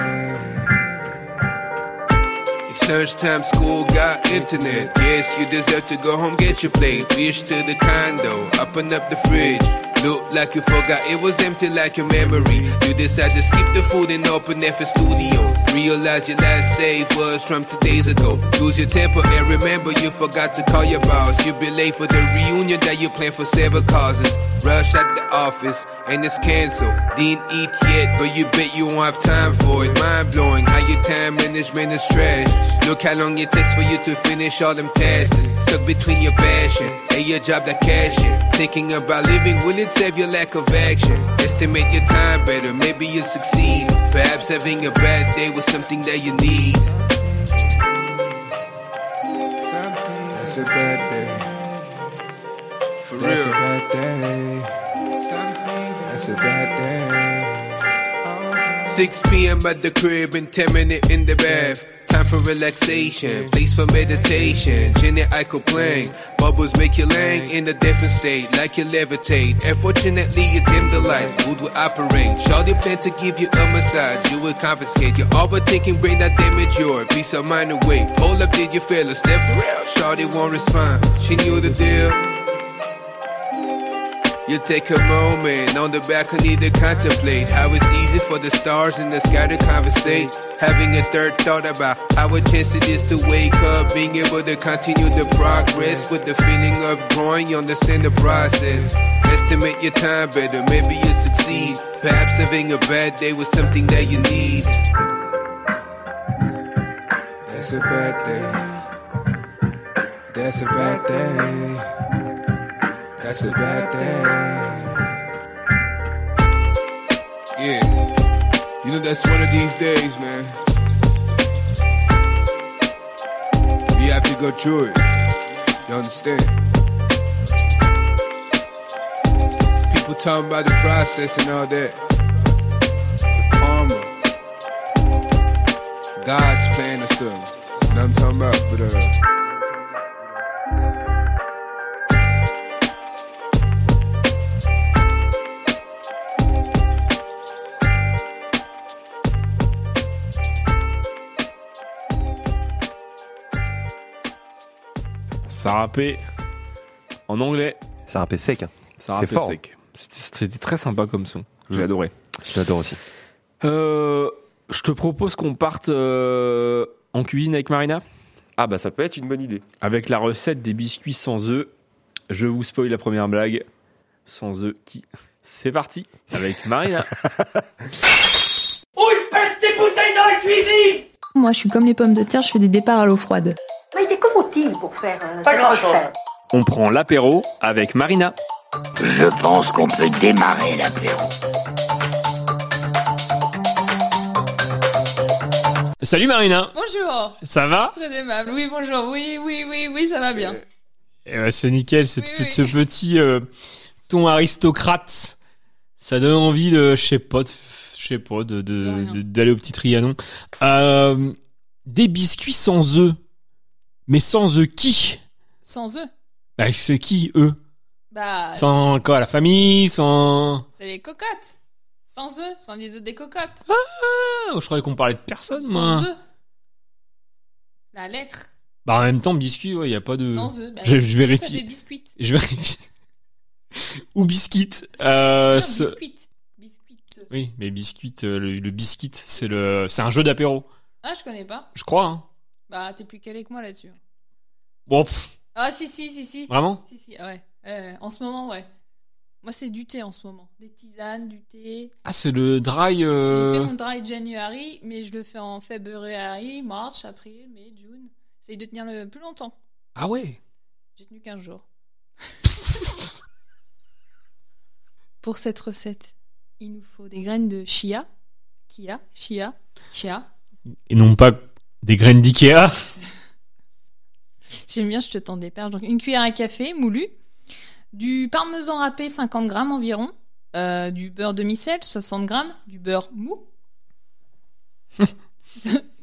Speaker 12: It's lunchtime, school got internet. Yes, you deserve to go home, get your plate. Reach to the condo, open up the fridge. Look like you forgot it was empty like your memory. You decide to skip the food and open FS Studio. Realize your last save was from two days ago. Lose your temper and remember you forgot to call your boss. You'll be late for the reunion that you planned for several causes. Rush at the office and it's canceled. Didn't eat yet, but you bet you won't have time for it. Mind blowing how your time management is trash. Look how long it takes for you to finish all them tasks. Stuck between your passion and your job that cash in. Thinking about living, will it save your lack of action? Estimate your time better, maybe you'll succeed. Perhaps having a bad day was something that you need. That's a bad day. For real. That's That's a bad day. 6 p.m. at the crib and 10 minutes in the bath. Time for relaxation, place for meditation. Jenny Eichel playing. Bubbles make you lang in a different state, like you levitate. Unfortunately, you dim the light, mood will operate. Shawty plan to give you a massage, you will confiscate. Your overthinking brain that damage your peace of mind away. Hold up, did you feel a step for real? Won't respond, she knew the deal. You take a moment on the balcony to contemplate how it's easy for the stars in the sky to conversate. Having a third thought about how a chance it is to wake up, being able to continue the progress with the feeling of growing, you understand the process. Estimate your time better, maybe you'll succeed. Perhaps having a bad day was something that you need. That's a bad day. That's a bad day. That's a bad day. Yeah. You know, that's one of these days, man. You have to go through it. You understand? People talking about the process and all that. The karma. God's plan or something. You know what I'm talking about? But, uh,
Speaker 2: Ça rappait en anglais.
Speaker 3: Ça rappait sec. hein.
Speaker 2: Ça
Speaker 3: C'est
Speaker 2: rappait
Speaker 3: fort.
Speaker 2: sec. C'était très sympa comme son. J'ai
Speaker 3: Mm.
Speaker 2: adoré.
Speaker 3: Je l'adore aussi.
Speaker 2: Euh, je te propose qu'on parte euh, en cuisine avec Marina.
Speaker 3: Ah bah ça peut être une bonne idée.
Speaker 2: Avec la recette des biscuits sans œufs. Je vous spoil la première blague. Sans œufs qui? C'est parti avec Marina.
Speaker 13: Où ils pètent des bouteilles dans la cuisine
Speaker 9: Moi, je suis comme les pommes de terre, je fais des départs à l'eau froide.
Speaker 14: Mais faut-il pour faire euh,
Speaker 13: Pas grand-chose.
Speaker 2: On prend l'apéro avec Marina.
Speaker 15: Je pense qu'on peut démarrer l'apéro.
Speaker 2: Salut Marina
Speaker 16: Bonjour.
Speaker 2: Ça va?
Speaker 16: Très aimable. Oui, bonjour. Oui, oui, oui, oui, ça va bien.
Speaker 2: Eh ben, C'est nickel, c'est
Speaker 16: Oui,
Speaker 2: ce petit euh, ton aristocrate. Ça donne envie de, je sais pas, de- je sais pas, de- de- de- d'aller au petit Trianon. Euh, des biscuits sans œufs. Mais sans œufs qui?
Speaker 16: Sans eux?
Speaker 2: bah, C'est qui eux?
Speaker 16: Bah,
Speaker 2: Sans quoi La famille? Sans...
Speaker 16: c'est les cocottes. Sans eux, sans les œufs des cocottes.
Speaker 2: Ah, je croyais qu'on parlait de personne, moi.
Speaker 16: Sans eux. La lettre.
Speaker 2: Bah, en même temps, biscuit, il n'y a pas de...
Speaker 16: Sans œufs. Bah,
Speaker 2: je, vérifie.
Speaker 16: fait biscuit.
Speaker 2: Je vérifie. Ou biscuit. Euh,
Speaker 16: Non,
Speaker 2: ce-
Speaker 16: biscuit. Biscuit.
Speaker 2: Oui, mais biscuit, euh, le, le biscuit, c'est le, c'est un jeu d'apéro.
Speaker 16: Ah, je connais pas.
Speaker 2: Je crois. Hein.
Speaker 16: Bah, t'es plus calé que moi là-dessus.
Speaker 2: Bon, pff,
Speaker 16: Ah, si, si, si, si.
Speaker 2: Vraiment?
Speaker 16: Si, si, ouais. Euh, en ce moment, ouais. Moi, c'est du thé en ce moment. Des tisanes, du thé.
Speaker 2: ah, c'est le dry.
Speaker 16: J'ai
Speaker 2: euh,
Speaker 16: fait mon dry January, mais je le fais en February, March, April, Mai, June. J'essaye de tenir le plus longtemps.
Speaker 2: Ah ouais?
Speaker 16: J'ai tenu 15 jours. Pour cette recette, il nous faut des graines de chia. Kia, chia, chia.
Speaker 2: Et non pas des graines d'Ikea.
Speaker 16: J'aime bien, je te tends des perches. Donc une cuillère à café moulu, du parmesan râpé 50 grammes environ, euh, du beurre demi-sel 60 grammes, du beurre mou,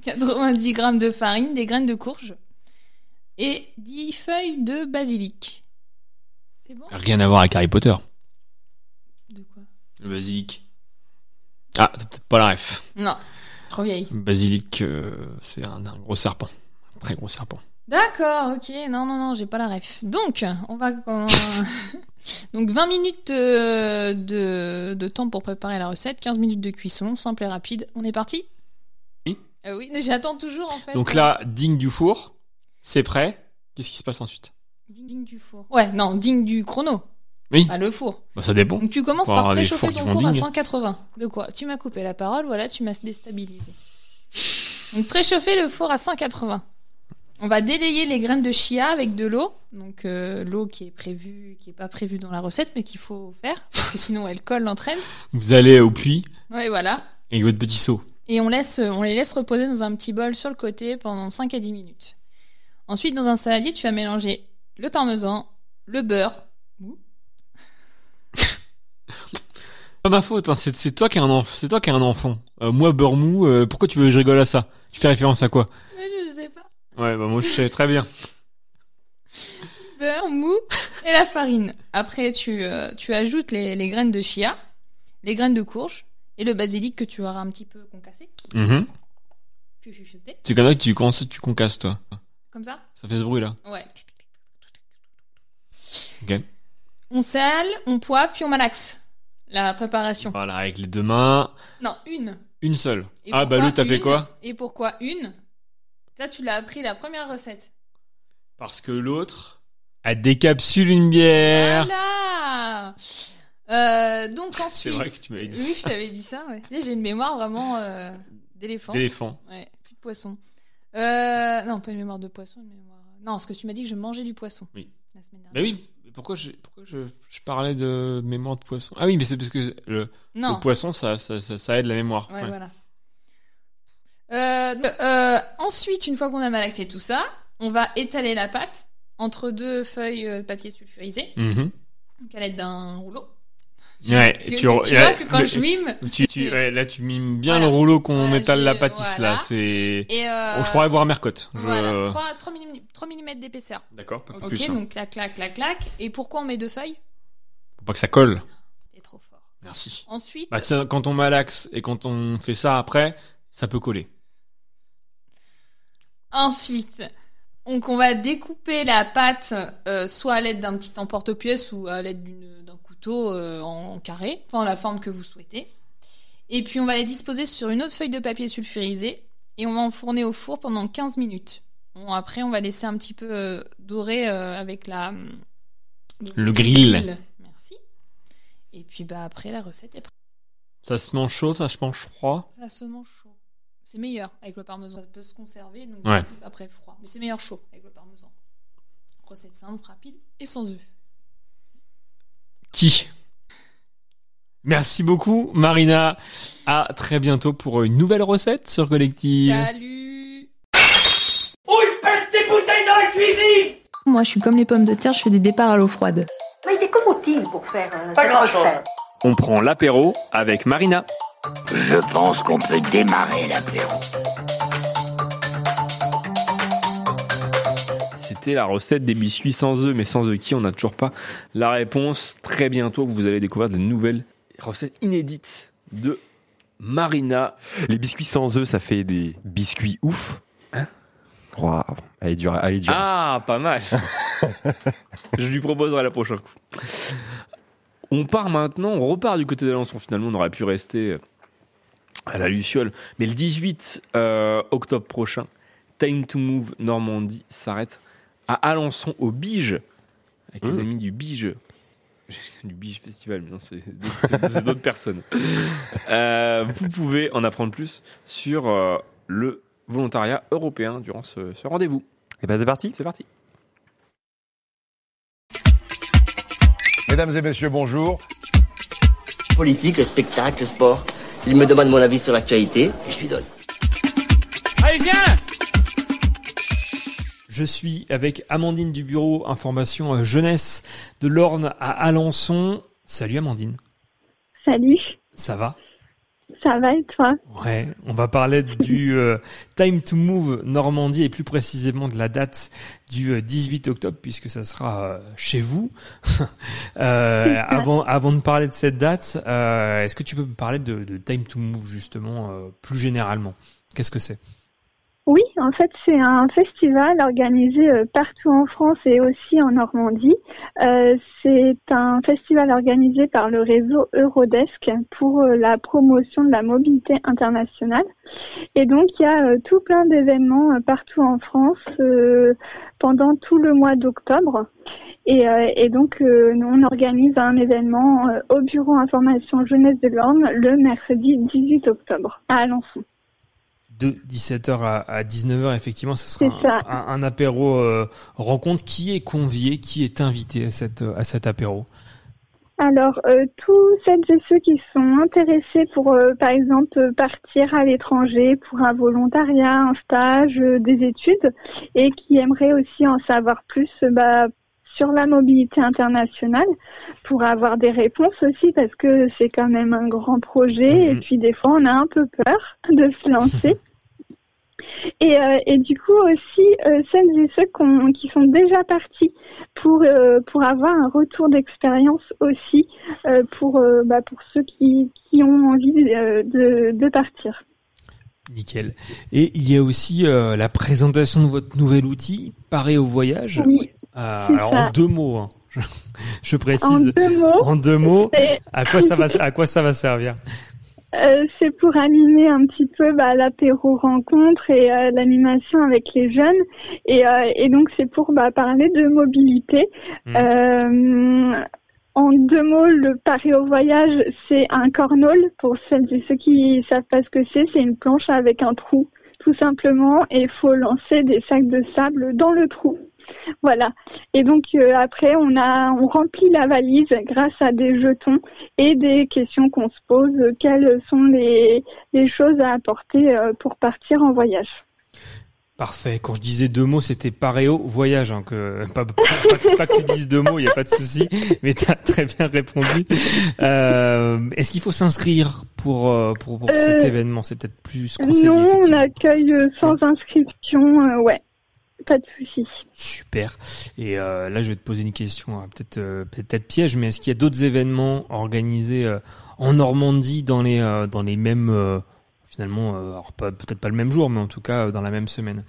Speaker 16: 90 grammes de farine, des graines de courge et 10 feuilles de basilic. C'est bon?
Speaker 2: Rien à voir avec Harry Potter.
Speaker 16: De quoi?
Speaker 2: Le basilic. Ah, t'as peut-être pas la ref.
Speaker 16: Non, trop vieille.
Speaker 2: Le basilic, euh, c'est un, un gros serpent. Un très gros serpent.
Speaker 16: D'accord, ok. Non, non, non, j'ai pas la ref. Donc, on va. on- Donc, 20 minutes euh, de, de temps pour préparer la recette, 15 minutes de cuisson, simple et rapide. On est parti?
Speaker 2: Oui.
Speaker 16: Euh, Oui, j'attends toujours en fait.
Speaker 2: Donc là, digne du four, c'est prêt. Qu'est-ce qui se passe ensuite?
Speaker 16: Digne du four. Ouais, non, digne du chrono.
Speaker 2: Oui.
Speaker 16: Pas le four.
Speaker 2: Bah, ça dépend.
Speaker 16: Donc, tu commences par préchauffer ton four à
Speaker 2: digne.
Speaker 16: 180. De quoi Tu m'as coupé la parole, voilà, tu m'as déstabilisé. Donc, préchauffer le four à 180. On va délayer les graines de chia avec de l'eau. Donc, euh, l'eau qui est prévue, qui est pas prévue dans la recette, mais qu'il faut faire, parce que sinon elle colle l'entraîne.
Speaker 2: Vous allez au puits
Speaker 16: Ouais, voilà.
Speaker 2: avec votre petit seau.
Speaker 16: Et on, laisse, on les laisse reposer dans un petit bol sur le côté pendant 5 à 10 minutes. Ensuite, dans un saladier, tu vas mélanger le parmesan, le beurre.
Speaker 2: Pas ma faute, hein, c'est toi qui as un, c'est toi qui as un enfant. Euh, moi, beurre mou, euh, pourquoi tu veux que je rigole à ça? Tu fais référence à quoi?
Speaker 16: Je sais pas.
Speaker 2: Ouais, bah moi je sais très bien.
Speaker 16: beurre mou et la farine. Après, tu, euh, tu ajoutes les, les graines de chia, les graines de courge et le basilic que tu auras un petit peu concassé.
Speaker 2: Mhm.
Speaker 16: Puis chuchoter.
Speaker 2: C'est comme ça que tu, commences- tu concasses, toi.
Speaker 16: Comme ça?
Speaker 2: Ça fait ce bruit là.
Speaker 16: Ouais.
Speaker 2: Ok.
Speaker 16: On sale, on poivre, puis on malaxe la préparation.
Speaker 2: Voilà, avec les deux mains.
Speaker 16: Non, une.
Speaker 2: Une seule.
Speaker 16: Et
Speaker 2: ah, bah l'autre, t'as fait quoi
Speaker 16: Et pourquoi une Ça, tu l'as appris la première recette.
Speaker 2: Parce que l'autre, elle décapsule une bière.
Speaker 16: Voilà Euh, Donc ensuite.
Speaker 2: vrai que tu m'avais dit
Speaker 16: Oui,
Speaker 2: ça.
Speaker 16: je t'avais dit ça, ouais. J'ai une mémoire vraiment euh, d'éléphant.
Speaker 2: D'éléphant.
Speaker 16: Ouais, plus de poisson. Euh, non, pas une mémoire de poisson, une mémoire. Non, parce que tu m'as dit que je mangeais du poisson.
Speaker 2: Oui.
Speaker 16: La semaine
Speaker 2: Bah
Speaker 16: dernière.
Speaker 2: oui, mais pourquoi, je, pourquoi je, je parlais de mémoire de poisson? Ah oui, mais c'est parce que le, poisson, ça, ça, ça, ça aide la mémoire.
Speaker 16: Ouais,
Speaker 2: Ouais.
Speaker 16: voilà. Euh, euh, ensuite, une fois qu'on a malaxé tout ça, on va étaler la pâte entre deux feuilles euh, de papier sulfurisé,
Speaker 2: Mhm.
Speaker 16: donc à l'aide d'un rouleau.
Speaker 2: Ouais,
Speaker 16: tu,
Speaker 2: là,
Speaker 16: vois que quand
Speaker 2: le-
Speaker 16: je mime,
Speaker 2: tu, tu- ouais, là, tu mimes bien
Speaker 16: Voilà.
Speaker 2: le rouleau qu'on
Speaker 16: Voilà,
Speaker 2: étale la pâtisse
Speaker 16: voilà.
Speaker 2: là. C'est.
Speaker 16: Et, euh,
Speaker 2: Oh, je crois voir Mercotte. Je-
Speaker 16: Voilà, 3, 3 mm d'épaisseur.
Speaker 2: D'accord, pas
Speaker 16: Ok,
Speaker 2: plus. hein.
Speaker 16: donc clac, clac, clac, clac. Et pourquoi on met deux feuilles?
Speaker 2: Faut pas que ça colle.
Speaker 16: T'es trop fort.
Speaker 2: Merci.
Speaker 16: Ensuite,
Speaker 2: Bah, tiens, quand on malaxe et quand on fait ça après, ça peut coller.
Speaker 16: ensuite, donc on va découper la pâte euh, soit à l'aide d'un petit emporte-pièce ou à l'aide d'un couteau euh, en, carré, enfin la forme que vous souhaitez. Et puis on va les disposer sur une autre feuille de papier sulfurisé et on va enfourner au four pendant 15 minutes. Bon, après, on va laisser un petit peu euh, dorer euh, avec la
Speaker 2: Le grill.
Speaker 16: Merci. Et puis bah après la recette est prête.
Speaker 2: Ça se mange chaud, ça se mange froid?
Speaker 16: Ça se mange chaud. C'est meilleur avec le parmesan. Ça peut se conserver, donc
Speaker 2: Ouais.
Speaker 16: après froid. Mais c'est meilleur chaud avec le parmesan. Recette simple, rapide et sans œufs.
Speaker 2: Qui? Merci beaucoup, Marina. À très bientôt pour une nouvelle recette sur Collective.
Speaker 16: Salut
Speaker 13: Où il pète des bouteilles dans la cuisine?
Speaker 9: Moi, je suis comme les pommes de terre, je fais des départs à l'eau froide.
Speaker 14: Mais que faut-il pour faire euh,
Speaker 13: Pas grand-chose.
Speaker 14: recette
Speaker 2: On prend l'apéro avec Marina.
Speaker 15: Je pense qu'on peut démarrer l'apéro.
Speaker 2: C'était la recette des biscuits sans œufs, mais sans œufs qui On n'a toujours pas la réponse. Très bientôt, vous allez découvrir de nouvelles recettes inédites de Marina.
Speaker 3: Les biscuits sans œufs, ça fait des biscuits ouf.
Speaker 2: Hein
Speaker 3: Waouh, elle est dure, elle est dure.
Speaker 2: Ah, pas mal. Je lui proposerai la prochaine coup. On part maintenant, on repart du côté d'Alençon. Finalement, on aurait pu rester à la Luciole. Mais le 18 euh, octobre prochain, Time to Move Normandie s'arrête à Alençon, au Bige, avec les
Speaker 3: Mmh.
Speaker 2: amis du Bige. Du Bige Festival, mais non, c'est d'autres- personnes. Euh, vous pouvez en apprendre plus sur euh, le volontariat européen durant ce, ce rendez-vous.
Speaker 3: Et ben c'est parti.
Speaker 2: C'est parti.
Speaker 4: Mesdames et messieurs, bonjour.
Speaker 5: Politique, spectacle, sport. Il me demande mon avis sur l'actualité et je lui donne.
Speaker 2: Allez, viens Je suis avec Amandine du bureau information euh, jeunesse de l'Orne à Alençon. Salut Amandine,
Speaker 17: Salut,
Speaker 2: ça va?
Speaker 17: Ça va et toi?
Speaker 2: Ouais, on va parler du euh, Time to Move Normandie et plus précisément de la date du euh, 18 octobre puisque ça sera euh, chez vous. Euh, avant, avant de parler de cette date, euh, est-ce que tu peux me parler de, de Time to Move justement euh, plus généralement? Qu'est-ce que c'est?
Speaker 17: Oui, en fait, c'est un festival organisé euh, partout en France et aussi en Normandie. Euh, c'est un festival organisé par le réseau Eurodesk pour euh, la promotion de la mobilité internationale. Et donc, il y a euh, tout plein d'événements partout en France euh, pendant tout le mois d'octobre. Et, euh, et donc, euh, nous, on organise un événement au bureau information jeunesse de l'Orne le mercredi 18 octobre à Alençon.
Speaker 2: De 17h à, à 19h, effectivement, ce sera
Speaker 17: ça.
Speaker 2: un, un- un apéro euh, rencontre. Qui est convié, qui est invité à, cette, à cet apéro?
Speaker 17: Alors, euh, tous celles et ceux qui sont intéressés pour, euh, par exemple, partir à l'étranger pour un volontariat, un stage, euh, des études, et qui aimeraient aussi en savoir plus bah, sur la mobilité internationale, pour avoir des réponses aussi, parce que c'est quand même un grand projet, et puis des fois on a un peu peur de se lancer. Et, euh, et du coup aussi, euh, celles et ceux qui sont déjà partis pour, euh, pour avoir un retour d'expérience aussi pour, bah, pour ceux qui, qui ont envie de, de partir.
Speaker 2: Nickel. Et il y a aussi la présentation de votre nouvel outil, Paré au voyage.
Speaker 17: Oui, c'est
Speaker 2: alors
Speaker 17: ça.
Speaker 2: en deux mots, hein. je, je précise.
Speaker 17: En deux mots.
Speaker 2: En deux mots, à quoi ça va, à quoi ça va servir?
Speaker 17: Euh, c'est pour animer un petit peu bah, l'apéro rencontre et euh, l'animation avec les jeunes. Et, euh, et donc, c'est pour bah, parler de mobilité. Euh, en deux mots, le pari au voyage, c'est un cornhole. Pour celles et ceux qui savent pas ce que c'est, c'est une planche avec un trou, tout simplement. Et il faut lancer des sacs de sable dans le trou. Voilà. Et donc euh, après, on a, on remplit la valise grâce à des jetons et des questions qu'on se pose. euh, Quelles sont les, les choses à apporter euh, pour partir en voyage?
Speaker 2: Parfait. Quand je disais deux mots, c'était paréo voyage. Hein, que, pas, pas, pas que- pas que tu dises deux mots, il n'y a pas de souci. Mais tu as très bien répondu. Euh, Est-ce qu'il faut s'inscrire pour, pour, pour cet événement? C'est peut-être plus conseillé.
Speaker 17: Non, on accueille sans inscription. ouais, pas de souci.
Speaker 2: Super. Et euh, là, je vais te poser une question, hein, peut-être euh, peut-être piège, mais est-ce qu'il y a d'autres événements organisés euh, en Normandie dans les dans les mêmes finalement, alors peut-être pas le même jour, mais en tout cas dans la même semaine?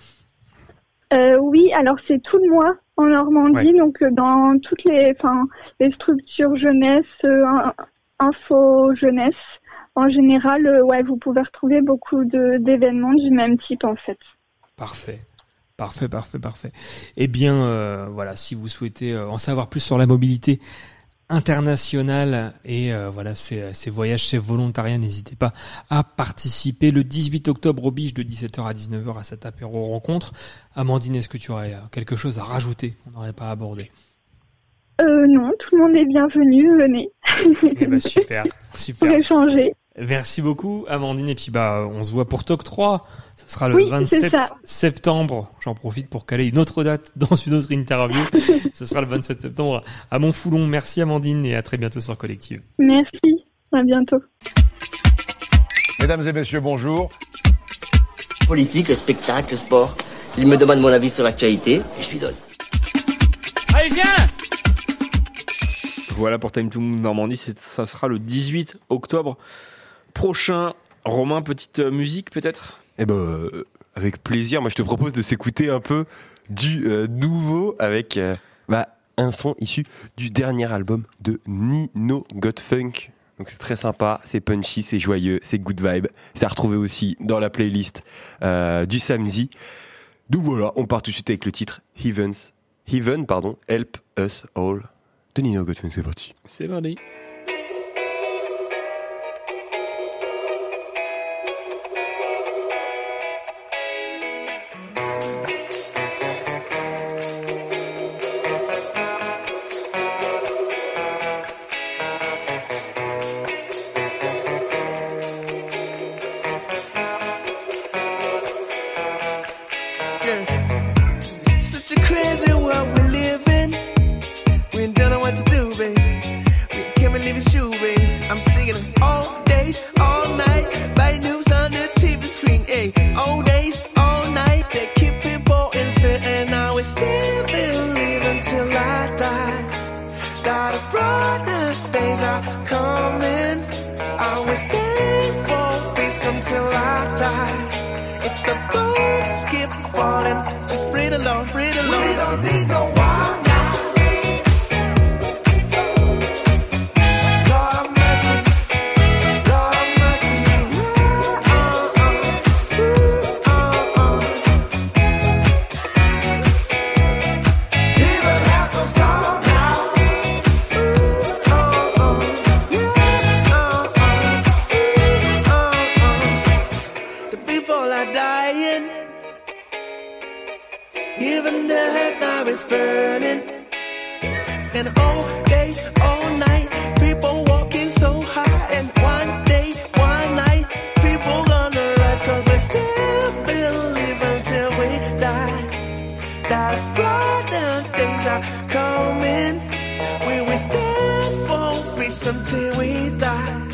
Speaker 17: Oui, alors c'est tout le mois en Normandie, donc dans toutes les, enfin, les structures jeunesse, in- info jeunesse, en général, ouais, vous pouvez retrouver beaucoup d'événements du même type en fait.
Speaker 2: Parfait. Parfait, parfait, parfait. Eh bien, euh, voilà, si vous souhaitez euh, en savoir plus sur la mobilité
Speaker 6: international et euh, voilà ces, ces voyages, ces volontariats, n'hésitez pas à participer le 18 octobre au Biche de 17h à 19h à cet apéro rencontre. Amandine, est-ce que tu aurais quelque chose à rajouter qu'on n'aurait pas abordé?
Speaker 17: Euh, non, tout le monde est bienvenu, venez.
Speaker 6: Eh ben, super, super.
Speaker 17: Pour échanger.
Speaker 6: Merci beaucoup Amandine et puis bah on se voit pour Toc 3. Ça sera le
Speaker 17: Oui, c'est
Speaker 6: 27
Speaker 17: ça.
Speaker 6: septembre. J'en profite pour caler une autre date dans une autre interview. Ce sera le 27 septembre à Montfoulon. Merci Amandine et à très bientôt sur Collective.
Speaker 17: Merci, à bientôt.
Speaker 4: Mesdames et messieurs, bonjour.
Speaker 5: Politique, spectacle, sport. Il me demande mon avis sur l'actualité et je lui donne.
Speaker 2: Allez, viens Voilà pour Time to Move Normandie, c'est- ça sera le 18 octobre prochain. Romain, petite euh, musique peut-être?
Speaker 3: Eh ben, euh, avec plaisir. Moi, je te propose de s'écouter un peu du euh, nouveau avec euh, bah, un son issu du dernier album de Nino Godfunk. Donc c'est très sympa, c'est punchy, c'est joyeux, c'est good vibe. C'est à retrouver aussi dans la playlist euh, du samedi. Donc voilà, on part tout de suite avec le titre Heavens, Heaven, pardon, Help Us All de Nino Godfunk. C'est parti.
Speaker 2: C'est parti.
Speaker 18: That brighter days are coming. We will stand for peace until we die.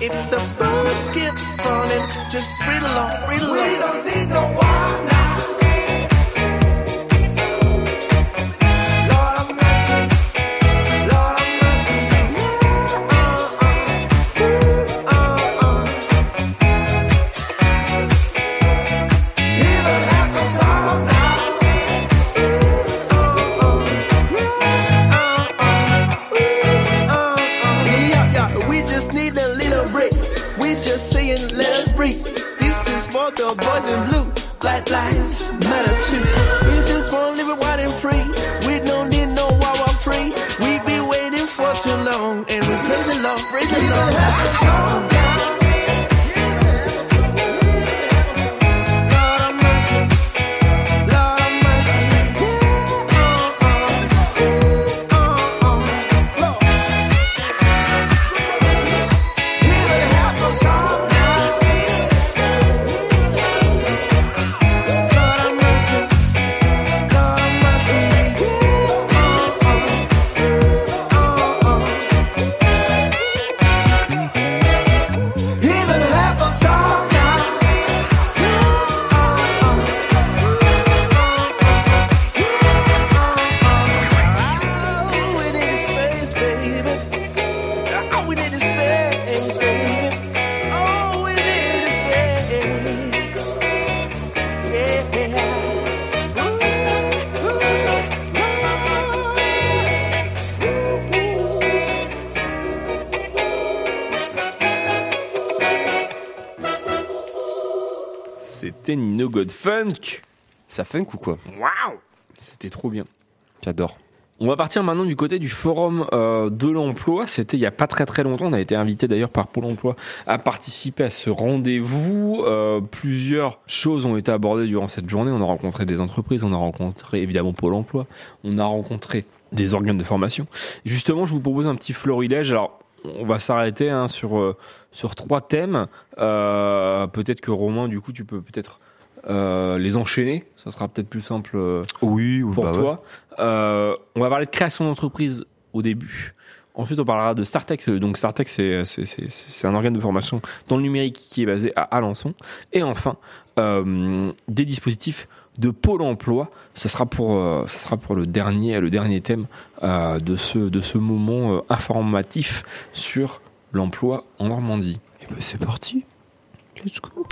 Speaker 18: If the birds keep falling, just breathe along, breathe along. We don't need no war
Speaker 2: C'était Nino Godfunk.
Speaker 3: Ça funk ou quoi
Speaker 2: Waouh C'était trop bien.
Speaker 3: J'adore.
Speaker 2: On va partir maintenant du côté du forum euh, de l'emploi. C'était il y a pas très très longtemps. On a été invité d'ailleurs par Pôle Emploi à participer à ce rendez-vous. Euh, plusieurs choses ont été abordées durant cette journée. On a rencontré des entreprises, on a rencontré évidemment Pôle Emploi, on a rencontré des organes de formation. Et justement, je vous propose un petit florilège. Alors, on va s'arrêter hein, sur euh, sur trois thèmes. Euh, peut-être que Romain, du coup, tu peux peut-être euh, les enchaîner. Ça sera peut-être plus simple euh,
Speaker 3: oui,
Speaker 2: pour
Speaker 3: bah ouais.
Speaker 2: toi. Euh, on va parler de création d'entreprise au début. Ensuite, on parlera de Startech. Donc, Startech, c'est, c'est, c'est, c'est un organe de formation dans le numérique qui est basé à Alençon. Et enfin, euh, des dispositifs de Pôle emploi. Ça sera pour, euh, ça sera pour le dernier, le dernier thème euh, de, ce, de ce moment informatif sur l'emploi en Normandie.
Speaker 3: Et ben, c'est parti.
Speaker 2: Let's go.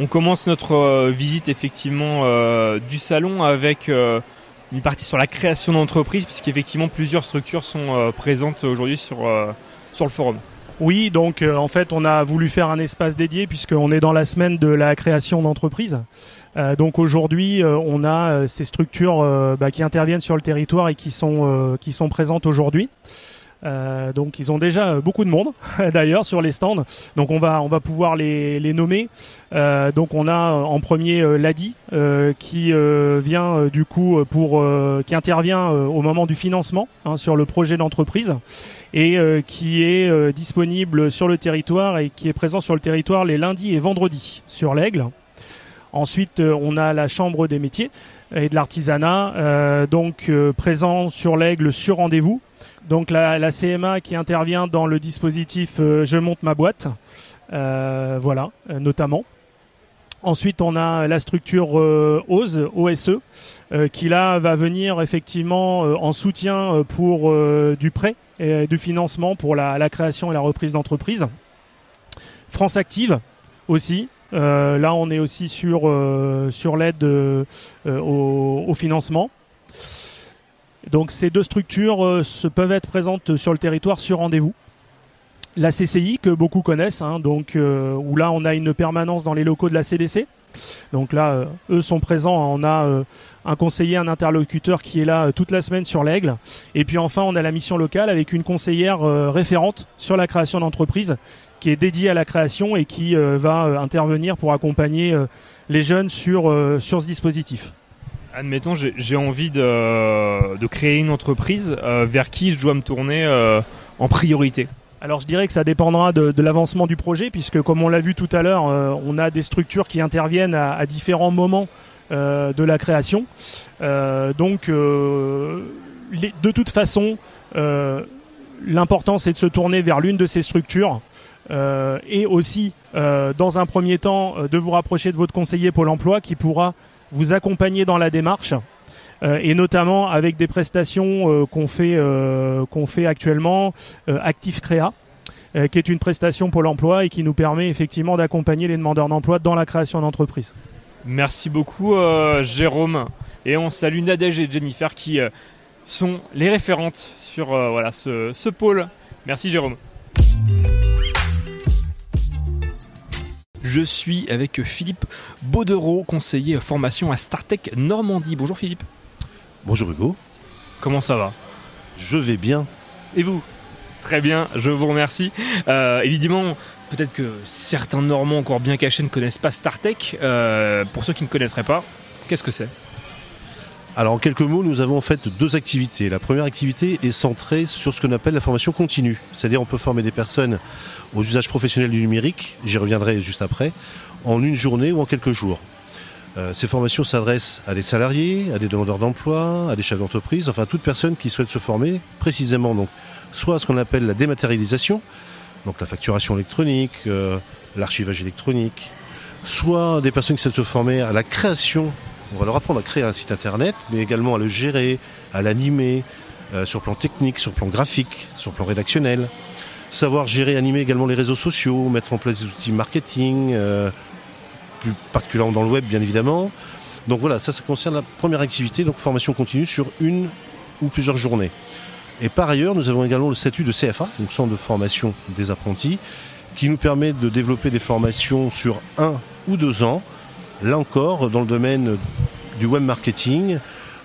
Speaker 6: On commence notre euh, visite effectivement euh, du salon avec euh, une partie sur la création d'entreprise, puisqu'effectivement plusieurs structures sont euh, présentes aujourd'hui sur, euh, sur le forum.
Speaker 19: Oui, donc euh, en fait, on a voulu faire un espace dédié puisqu'on est dans la semaine de la création d'entreprise. Euh, donc aujourd'hui, euh, on a euh, ces structures bah, qui interviennent sur le territoire et qui sont qui sont présentes aujourd'hui. Donc ils ont déjà beaucoup de monde d'ailleurs sur les stands. Donc on va on va pouvoir les, les nommer. Donc on a en premier euh, Ladi qui vient du coup pour qui intervient au moment du financement hein, sur le projet d'entreprise et qui est disponible sur le territoire et qui est présent sur le territoire les lundis et vendredis sur l'Aigle. Ensuite, euh, on a la Chambre des métiers et de l'artisanat, euh, donc euh, présent sur l'Aigle sur rendez-vous. Donc la, CMA qui intervient dans le dispositif Je monte ma boîte, voilà, notamment. Ensuite, on a la structure OSE, OSE, qui là va venir effectivement en soutien pour du prêt et du financement pour la création et la reprise d'entreprise. France Active aussi. Euh, là, on est aussi sur, euh, l'aide euh, au, financement. Donc ces deux structures peuvent être présentes sur le territoire sur rendez-vous. La CCI que beaucoup connaissent, hein, donc où là on a une permanence dans les locaux de la CDC. Donc là, eux sont présents. On a un conseiller, un interlocuteur qui est là toute la semaine sur l'aigle. Et puis enfin, on a la mission locale avec une conseillère référente sur la création d'entreprise qui est dédiée à la création et qui euh, va euh, intervenir pour accompagner euh, les jeunes sur, sur ce dispositif.
Speaker 6: Admettons, j'ai envie de, de créer une entreprise. vers qui je dois me tourner en priorité
Speaker 19: Alors je dirais que ça dépendra de, de l'avancement du projet, puisque comme on l'a vu tout à l'heure, euh, on a des structures qui interviennent à, à différents moments euh, de la création. Euh, donc les- de toute façon, l'important c'est de se tourner vers l'une de ces structures. Euh, et aussi, euh, dans un premier temps, euh, de vous rapprocher de votre conseiller Pôle Emploi qui pourra vous accompagner dans la démarche et notamment avec des prestations qu'on fait, fait actuellement, Actif Créa, qui est une prestation Pôle Emploi et qui nous permet effectivement d'accompagner les demandeurs d'emploi dans la création d'entreprise.
Speaker 6: Merci beaucoup Jérôme et on salue Nadège et Jennifer qui sont les référentes sur voilà ce, ce pôle. Merci Jérôme. Je suis avec Philippe Baudereau, conseiller formation à Startech Normandie. Bonjour Philippe.
Speaker 20: Bonjour Hugo.
Speaker 6: Comment ça va?
Speaker 20: Je vais bien. Et vous?
Speaker 6: Très bien, je vous remercie. Euh, évidemment, peut-être que certains Normands encore bien cachés ne connaissent pas Startech. Euh, pour ceux qui ne connaîtraient pas, qu'est-ce que c'est?
Speaker 20: Alors en quelques mots, nous avons en fait deux activités. La première activité est centrée sur ce qu'on appelle la formation continue. C'est-à-dire on peut former des personnes aux usages professionnels du numérique, j'y reviendrai juste après, en une journée ou en quelques jours. Euh, ces formations s'adressent à des salariés, à des demandeurs d'emploi, à des chefs d'entreprise, enfin toute personne qui souhaite se former précisément donc soit à ce qu'on appelle la dématérialisation, donc la facturation électronique, euh, l'archivage électronique, soit des personnes qui souhaitent se former à la création, on va leur apprendre à créer un site internet, mais également à le gérer, à l'animer, euh, sur plan technique, sur plan graphique, sur plan rédactionnel, savoir gérer, animer également les réseaux sociaux, mettre en place des outils marketing, euh, plus particulièrement dans le web bien évidemment. Donc voilà, ça, ça concerne la première activité, donc formation continue sur une ou plusieurs journées. Et par ailleurs, nous avons également le statut de CFA, donc centre de formation des apprentis, qui nous permet de développer des formations sur un ou deux ans, là encore dans le domaine du web marketing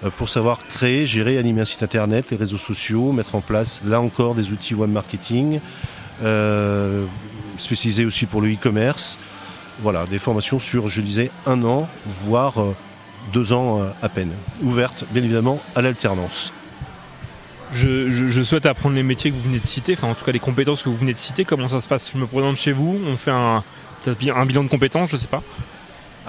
Speaker 20: euh, pour savoir créer, gérer, animer un site internet, les réseaux sociaux, mettre en place là encore des outils web marketing, euh, spécialisés aussi pour le e-commerce. Voilà, des formations sur, je disais, un an, voire euh, deux ans à peine. Ouvertes, bien évidemment, à l'alternance.
Speaker 2: Je, souhaite apprendre les métiers que vous venez de citer, enfin en tout cas les compétences que vous venez de citer. Comment ça se passe? Je me présente chez vous, on fait un, bilan de compétences, je sais pas.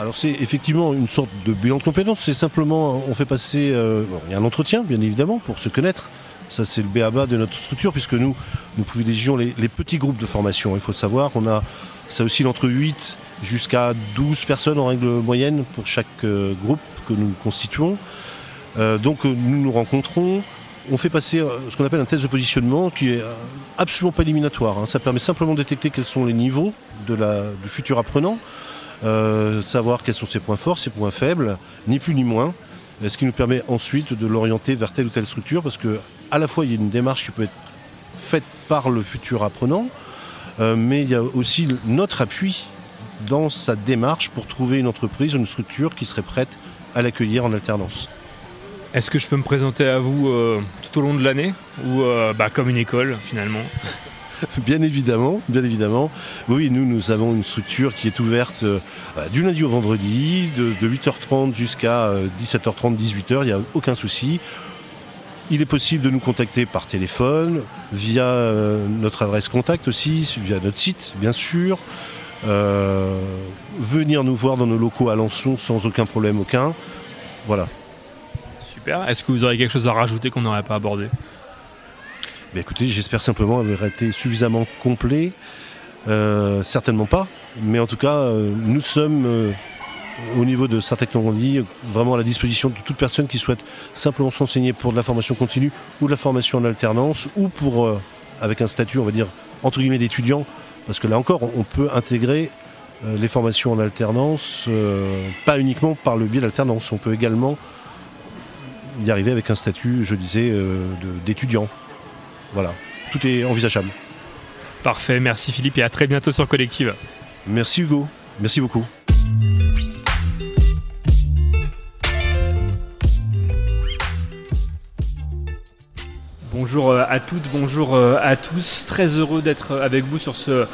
Speaker 20: Alors c'est effectivement une sorte de bilan de compétences, c'est simplement, on fait passer, euh, il y a un entretien bien évidemment pour se connaître, ça c'est le béaba de notre structure puisque nous, nous privilégions les, petits groupes de formation, il faut le savoir, on a, ça oscille entre 8 jusqu'à 12 personnes en règle moyenne pour chaque euh, groupe que nous constituons. Euh, donc nous nous rencontrons, on fait passer ce qu'on appelle un test de positionnement qui est absolument pas éliminatoire. hein. Ça permet simplement de détecter quels sont les niveaux du futur apprenant, euh, savoir quels sont ses points forts, ses points faibles, ni plus ni moins. Ce qui nous permet ensuite de l'orienter vers telle ou telle structure, parce que à la fois il y a une démarche qui peut être faite par le futur apprenant, euh, mais il y a aussi notre appui dans sa démarche pour trouver une entreprise, une structure qui serait prête à l'accueillir en alternance.
Speaker 2: Est-ce que je peux me présenter à vous euh, tout au long de l'année ou bah, comme une école finalement?
Speaker 20: Bien évidemment, bien évidemment. Oui, nous, nous avons une structure qui est ouverte euh, bah, du lundi au vendredi, de, de 8h30 jusqu'à euh, 17h30, 18h, il n'y a aucun souci. Il est possible de nous contacter par téléphone, via euh, notre adresse contact aussi, via notre site, bien sûr. Euh, venir nous voir dans nos locaux à Alençon sans aucun problème aucun. Voilà.
Speaker 2: Super. Est-ce que vous aurez quelque chose à rajouter qu'on n'aurait pas abordé?
Speaker 20: Écoutez, j'espère simplement avoir été suffisamment complet. Euh, certainement pas, mais en tout cas, euh, nous sommes euh, au niveau de Sartec Normandie vraiment à la disposition de toute personne qui souhaite simplement s'enseigner pour de la formation continue ou de la formation en alternance ou pour, avec un statut, on va dire, entre guillemets d'étudiant, parce que là encore, on peut intégrer les formations en alternance, pas uniquement par le biais d'alternance, on peut également y arriver avec un statut, je disais, d'étudiant. Voilà, tout est envisageable.
Speaker 2: Parfait, merci Philippe et à très bientôt sur Collective.
Speaker 20: Merci Hugo, merci beaucoup.
Speaker 2: Bonjour euh, à toutes, bonjour euh, à tous. Très heureux d'être avec vous sur ce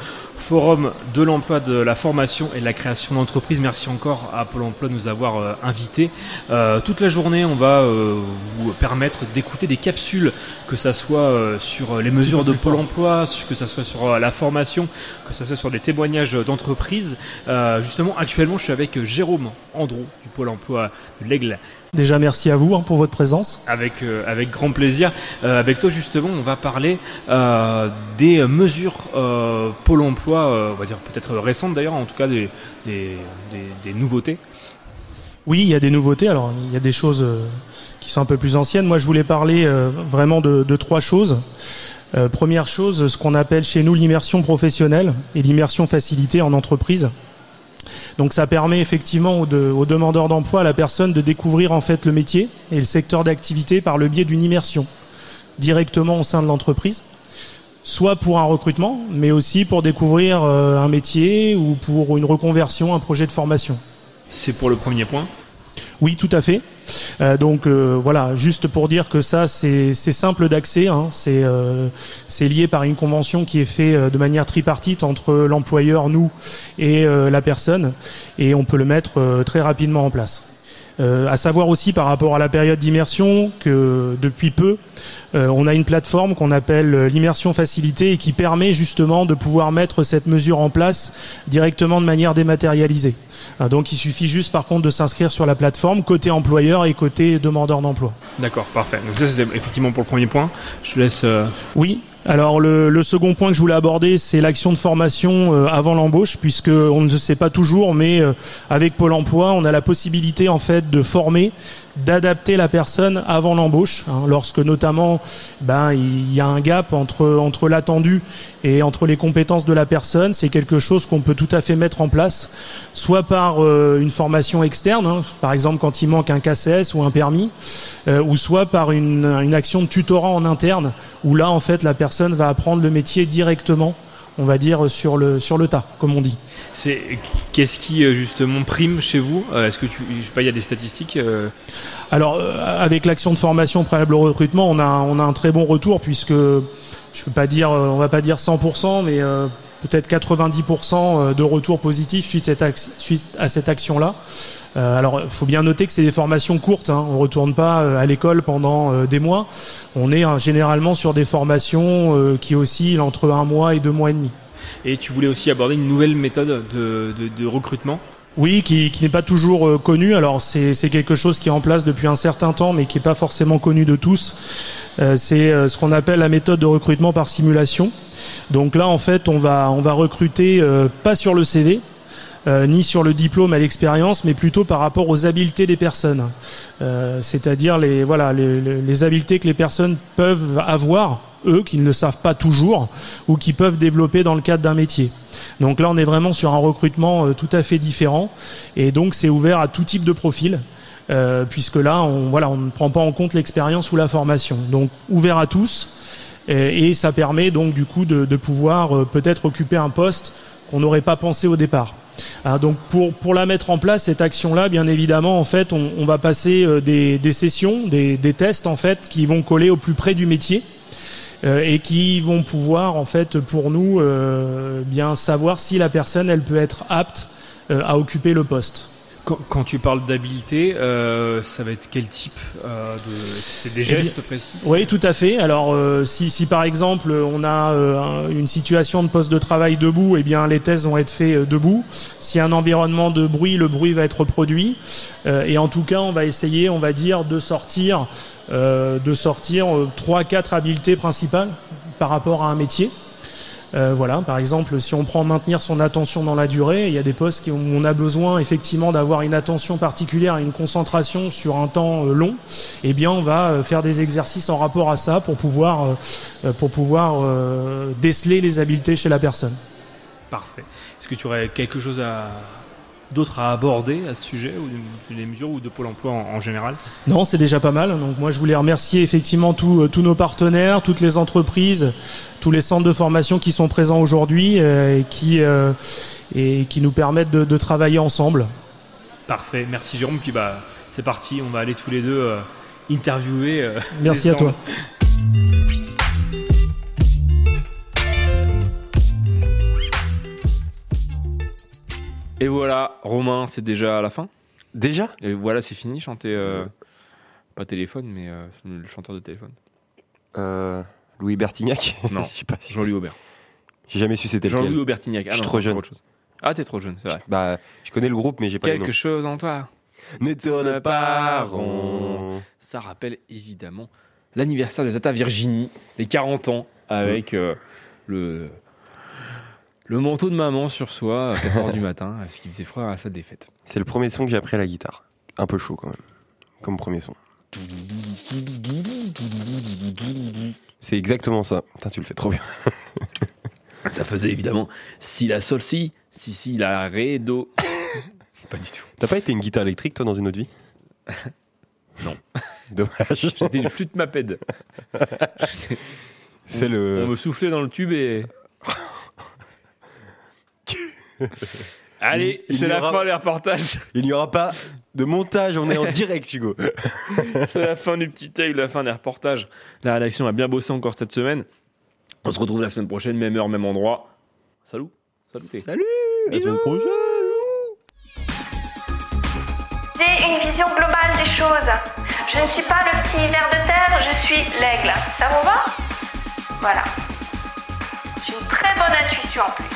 Speaker 2: forum de l'emploi, de la formation et de la création d'entreprises. Merci encore à Pôle emploi de nous avoir euh, invités. Euh, toute la journée, on va euh, vous permettre d'écouter des capsules, que ça soit sur les mesures de Pôle emploi, que ça soit sur la formation, que ça soit sur des témoignages d'entreprises. Justement, actuellement, je suis avec Jérôme Andrew du Pôle emploi de l'Aigle.
Speaker 19: Déjà, merci à vous hein, pour votre présence.
Speaker 2: Avec, euh, avec grand plaisir. Euh, avec toi, justement, on va parler euh, des mesures Pôle emploi, on va dire peut-être récentes d'ailleurs, en tout cas des, des, des- des nouveautés.
Speaker 19: Oui, il y a des nouveautés. Alors, il y a des choses qui sont un peu plus anciennes. Moi, je voulais parler vraiment de, de trois choses. Première chose, ce qu'on appelle chez nous l'immersion professionnelle et l'immersion facilitée en entreprise. Donc ça permet effectivement aux, de- aux demandeurs d'emploi, à la personne, de découvrir en fait le métier et le secteur d'activité par le biais d'une immersion directement au sein de l'entreprise, soit pour un recrutement, mais aussi pour découvrir euh, un métier ou pour une reconversion, un projet de formation.
Speaker 2: C'est pour le premier point.
Speaker 19: Oui, tout à fait. Euh, donc euh, voilà, juste pour dire que ça, c'est simple d'accès. Hein, c'est euh, c'est lié par une convention qui est faite de manière tripartite entre l'employeur, nous et la personne, et on peut le mettre très rapidement en place. Euh, à savoir aussi par rapport à la période d'immersion que depuis peu, euh, on a une plateforme qu'on appelle euh, l'immersion facilitée et qui permet justement de pouvoir mettre cette mesure en place directement de manière dématérialisée. Donc il suffit juste par contre de s'inscrire sur la plateforme côté employeur et côté demandeur d'emploi.
Speaker 2: D'accord, parfait. Donc ça, c'est effectivement pour le premier point. Je te laisse. euh,
Speaker 19: Oui. Alors le, second point que je voulais aborder, c'est l'action de formation euh, avant l'embauche, puisque on ne sait pas toujours, mais euh, avec Pôle Emploi, on a la possibilité en fait de former, d'adapter la personne avant l'embauche, hein, lorsque notamment ben il y a un gap entre entre l'attendu et entre les compétences de la personne. C'est quelque chose qu'on peut tout à fait mettre en place, soit par euh, une formation externe, hein, par exemple quand il manque un KCS ou un permis, euh, ou soit par une, une action de tutorat en interne, où là en fait la personne va apprendre le métier directement on va dire, sur le, sur le tas, comme on dit.
Speaker 2: C'est qu'est-ce qui euh, justement prime chez vous? Euh, Est-ce que tu, je sais pas, il y a des statistiques euh,
Speaker 19: Alors, avec l'action de formation préalable au recrutement, on a, on a un très bon retour puisque je peux pas dire, on va pas dire 100%, mais peut-être 90% de retours positifs suite, à cette action-là. Alors, il faut bien noter que c'est des formations courtes. Hein. On retourne pas à l'école pendant des mois. On est hein, généralement sur des formations euh, qui oscillent entre un mois et deux mois et demi.
Speaker 2: Et tu voulais aussi aborder une nouvelle méthode de, de, de recrutement?
Speaker 19: Oui, qui, qui n'est pas toujours euh, connu. Alors c'est c'est quelque chose qui est en place depuis un certain temps, mais qui n'est pas forcément connu de tous. Euh, c'est euh, ce qu'on appelle la méthode de recrutement par simulation. Donc là, en fait, on va on va recruter euh, pas sur le CV. Euh, ni sur le diplôme à l'expérience, mais plutôt par rapport aux habiletés des personnes. Euh, C'est-à-dire les voilà les, les, habiletés que les personnes peuvent avoir, eux, qui ne le savent pas toujours, ou qui peuvent développer dans le cadre d'un métier. Donc là, on est vraiment sur un recrutement euh, tout à fait différent, et donc c'est ouvert à tout type de profil. euh, puisque là, on, voilà, on ne prend pas en compte l'expérience ou la formation. Donc ouvert à tous, euh, et ça permet donc du coup de, de pouvoir euh, peut-être occuper un poste qu'on n'aurait pas pensé au départ. Hein, donc pour, la mettre en place, cette action-là, bien évidemment, en fait, on, va passer euh, des, sessions, des, tests qui vont coller au plus près du métier euh, et qui vont pouvoir en fait pour nous euh, bien savoir si la personne peut être apte à occuper le poste.
Speaker 2: Quand, quand tu parles d'habilité, euh, ça va être quel type euh, de C'est des
Speaker 19: Eh
Speaker 2: gestes précis
Speaker 19: Oui, tout à fait. Alors, euh, si, si par exemple on a euh, un- une situation de poste de travail debout, eh bien les tests vont être faits euh, debout. A un environnement de bruit, le bruit va être reproduit. Euh, et en tout cas, on va essayer, on va dire, de sortir, euh, de sortir trois, quatre habiletés principales par rapport à un métier. Euh, voilà, par exemple, si on prend maintenir son attention dans la durée, il y a des postes où on a besoin effectivement d'avoir une attention particulière, une concentration sur un temps euh, long. Eh bien, on va euh, faire des exercices en rapport à ça pour pouvoir pour pouvoir déceler les habiletés chez la personne.
Speaker 2: Parfait. Est-ce que tu aurais quelque chose à d'autre à aborder à ce sujet ou de- des mesures ou de Pôle Emploi en, en général?
Speaker 19: Non, c'est déjà pas mal. Donc moi, je voulais remercier effectivement tous euh, tous nos partenaires, toutes les entreprises, tous les centres de formation qui sont présents aujourd'hui euh, et qui euh, et qui nous permettent de, de travailler ensemble.
Speaker 2: Parfait. Merci Jérôme. Puis bah c'est parti. On va aller tous les deux euh, interviewer.
Speaker 19: Merci à toi.
Speaker 2: Et voilà, Romain, c'est déjà la fin.
Speaker 3: Déjà?
Speaker 2: Et voilà, c'est fini. Chanter euh, pas téléphone, mais euh, le chanteur de téléphone.
Speaker 3: Euh, Louis Bertignac?
Speaker 2: Non,
Speaker 3: Je sais pas.
Speaker 2: Jean-Louis Aubert.
Speaker 3: J'ai jamais su c'était.
Speaker 2: Jean-Louis Aubertignac. Ah
Speaker 3: je suis trop jeune.
Speaker 2: autre chose. Ah, t'es trop jeune, c'est vrai.
Speaker 3: Bah, je connais le groupe, mais j'ai pas le
Speaker 2: Quelque chose en toi.
Speaker 3: Ne tourne pas rond.
Speaker 2: Ça rappelle évidemment l'anniversaire de Tata Virginie, les 40 ans, avec euh, le, le manteau de maman sur soi à 4h du matin, parce qu'il faisait froid à sa défaite.
Speaker 3: C'est le premier son que j'ai appris à la guitare. Un peu chaud quand même. Comme premier son. C'est exactement ça. Putain, tu le fais trop bien.
Speaker 2: Ça faisait évidemment si la sol si, si si la ré do. pas du tout.
Speaker 3: T'as pas été une guitare électrique toi dans une autre vie?
Speaker 2: Non.
Speaker 3: Dommage.
Speaker 2: J'étais une flûte maped.
Speaker 3: C'est le-
Speaker 2: On me soufflait dans le tube et. Allez, c'est la
Speaker 3: aura-
Speaker 2: fin des reportages.
Speaker 3: Il n'y aura pas de montage, on est en direct, Hugo.
Speaker 2: C'est la fin du petit tag, la fin des reportages. La rédaction a bien bossé encore cette semaine. On se retrouve la semaine prochaine, même heure, même endroit. Salut. Salut.
Speaker 3: Salut.
Speaker 2: La semaine prochaine.
Speaker 14: J'ai une vision globale des choses. Je ne suis pas le petit ver de terre, je suis l'aigle. Ça vous va? Voilà. J'ai une très bonne intuition en plus.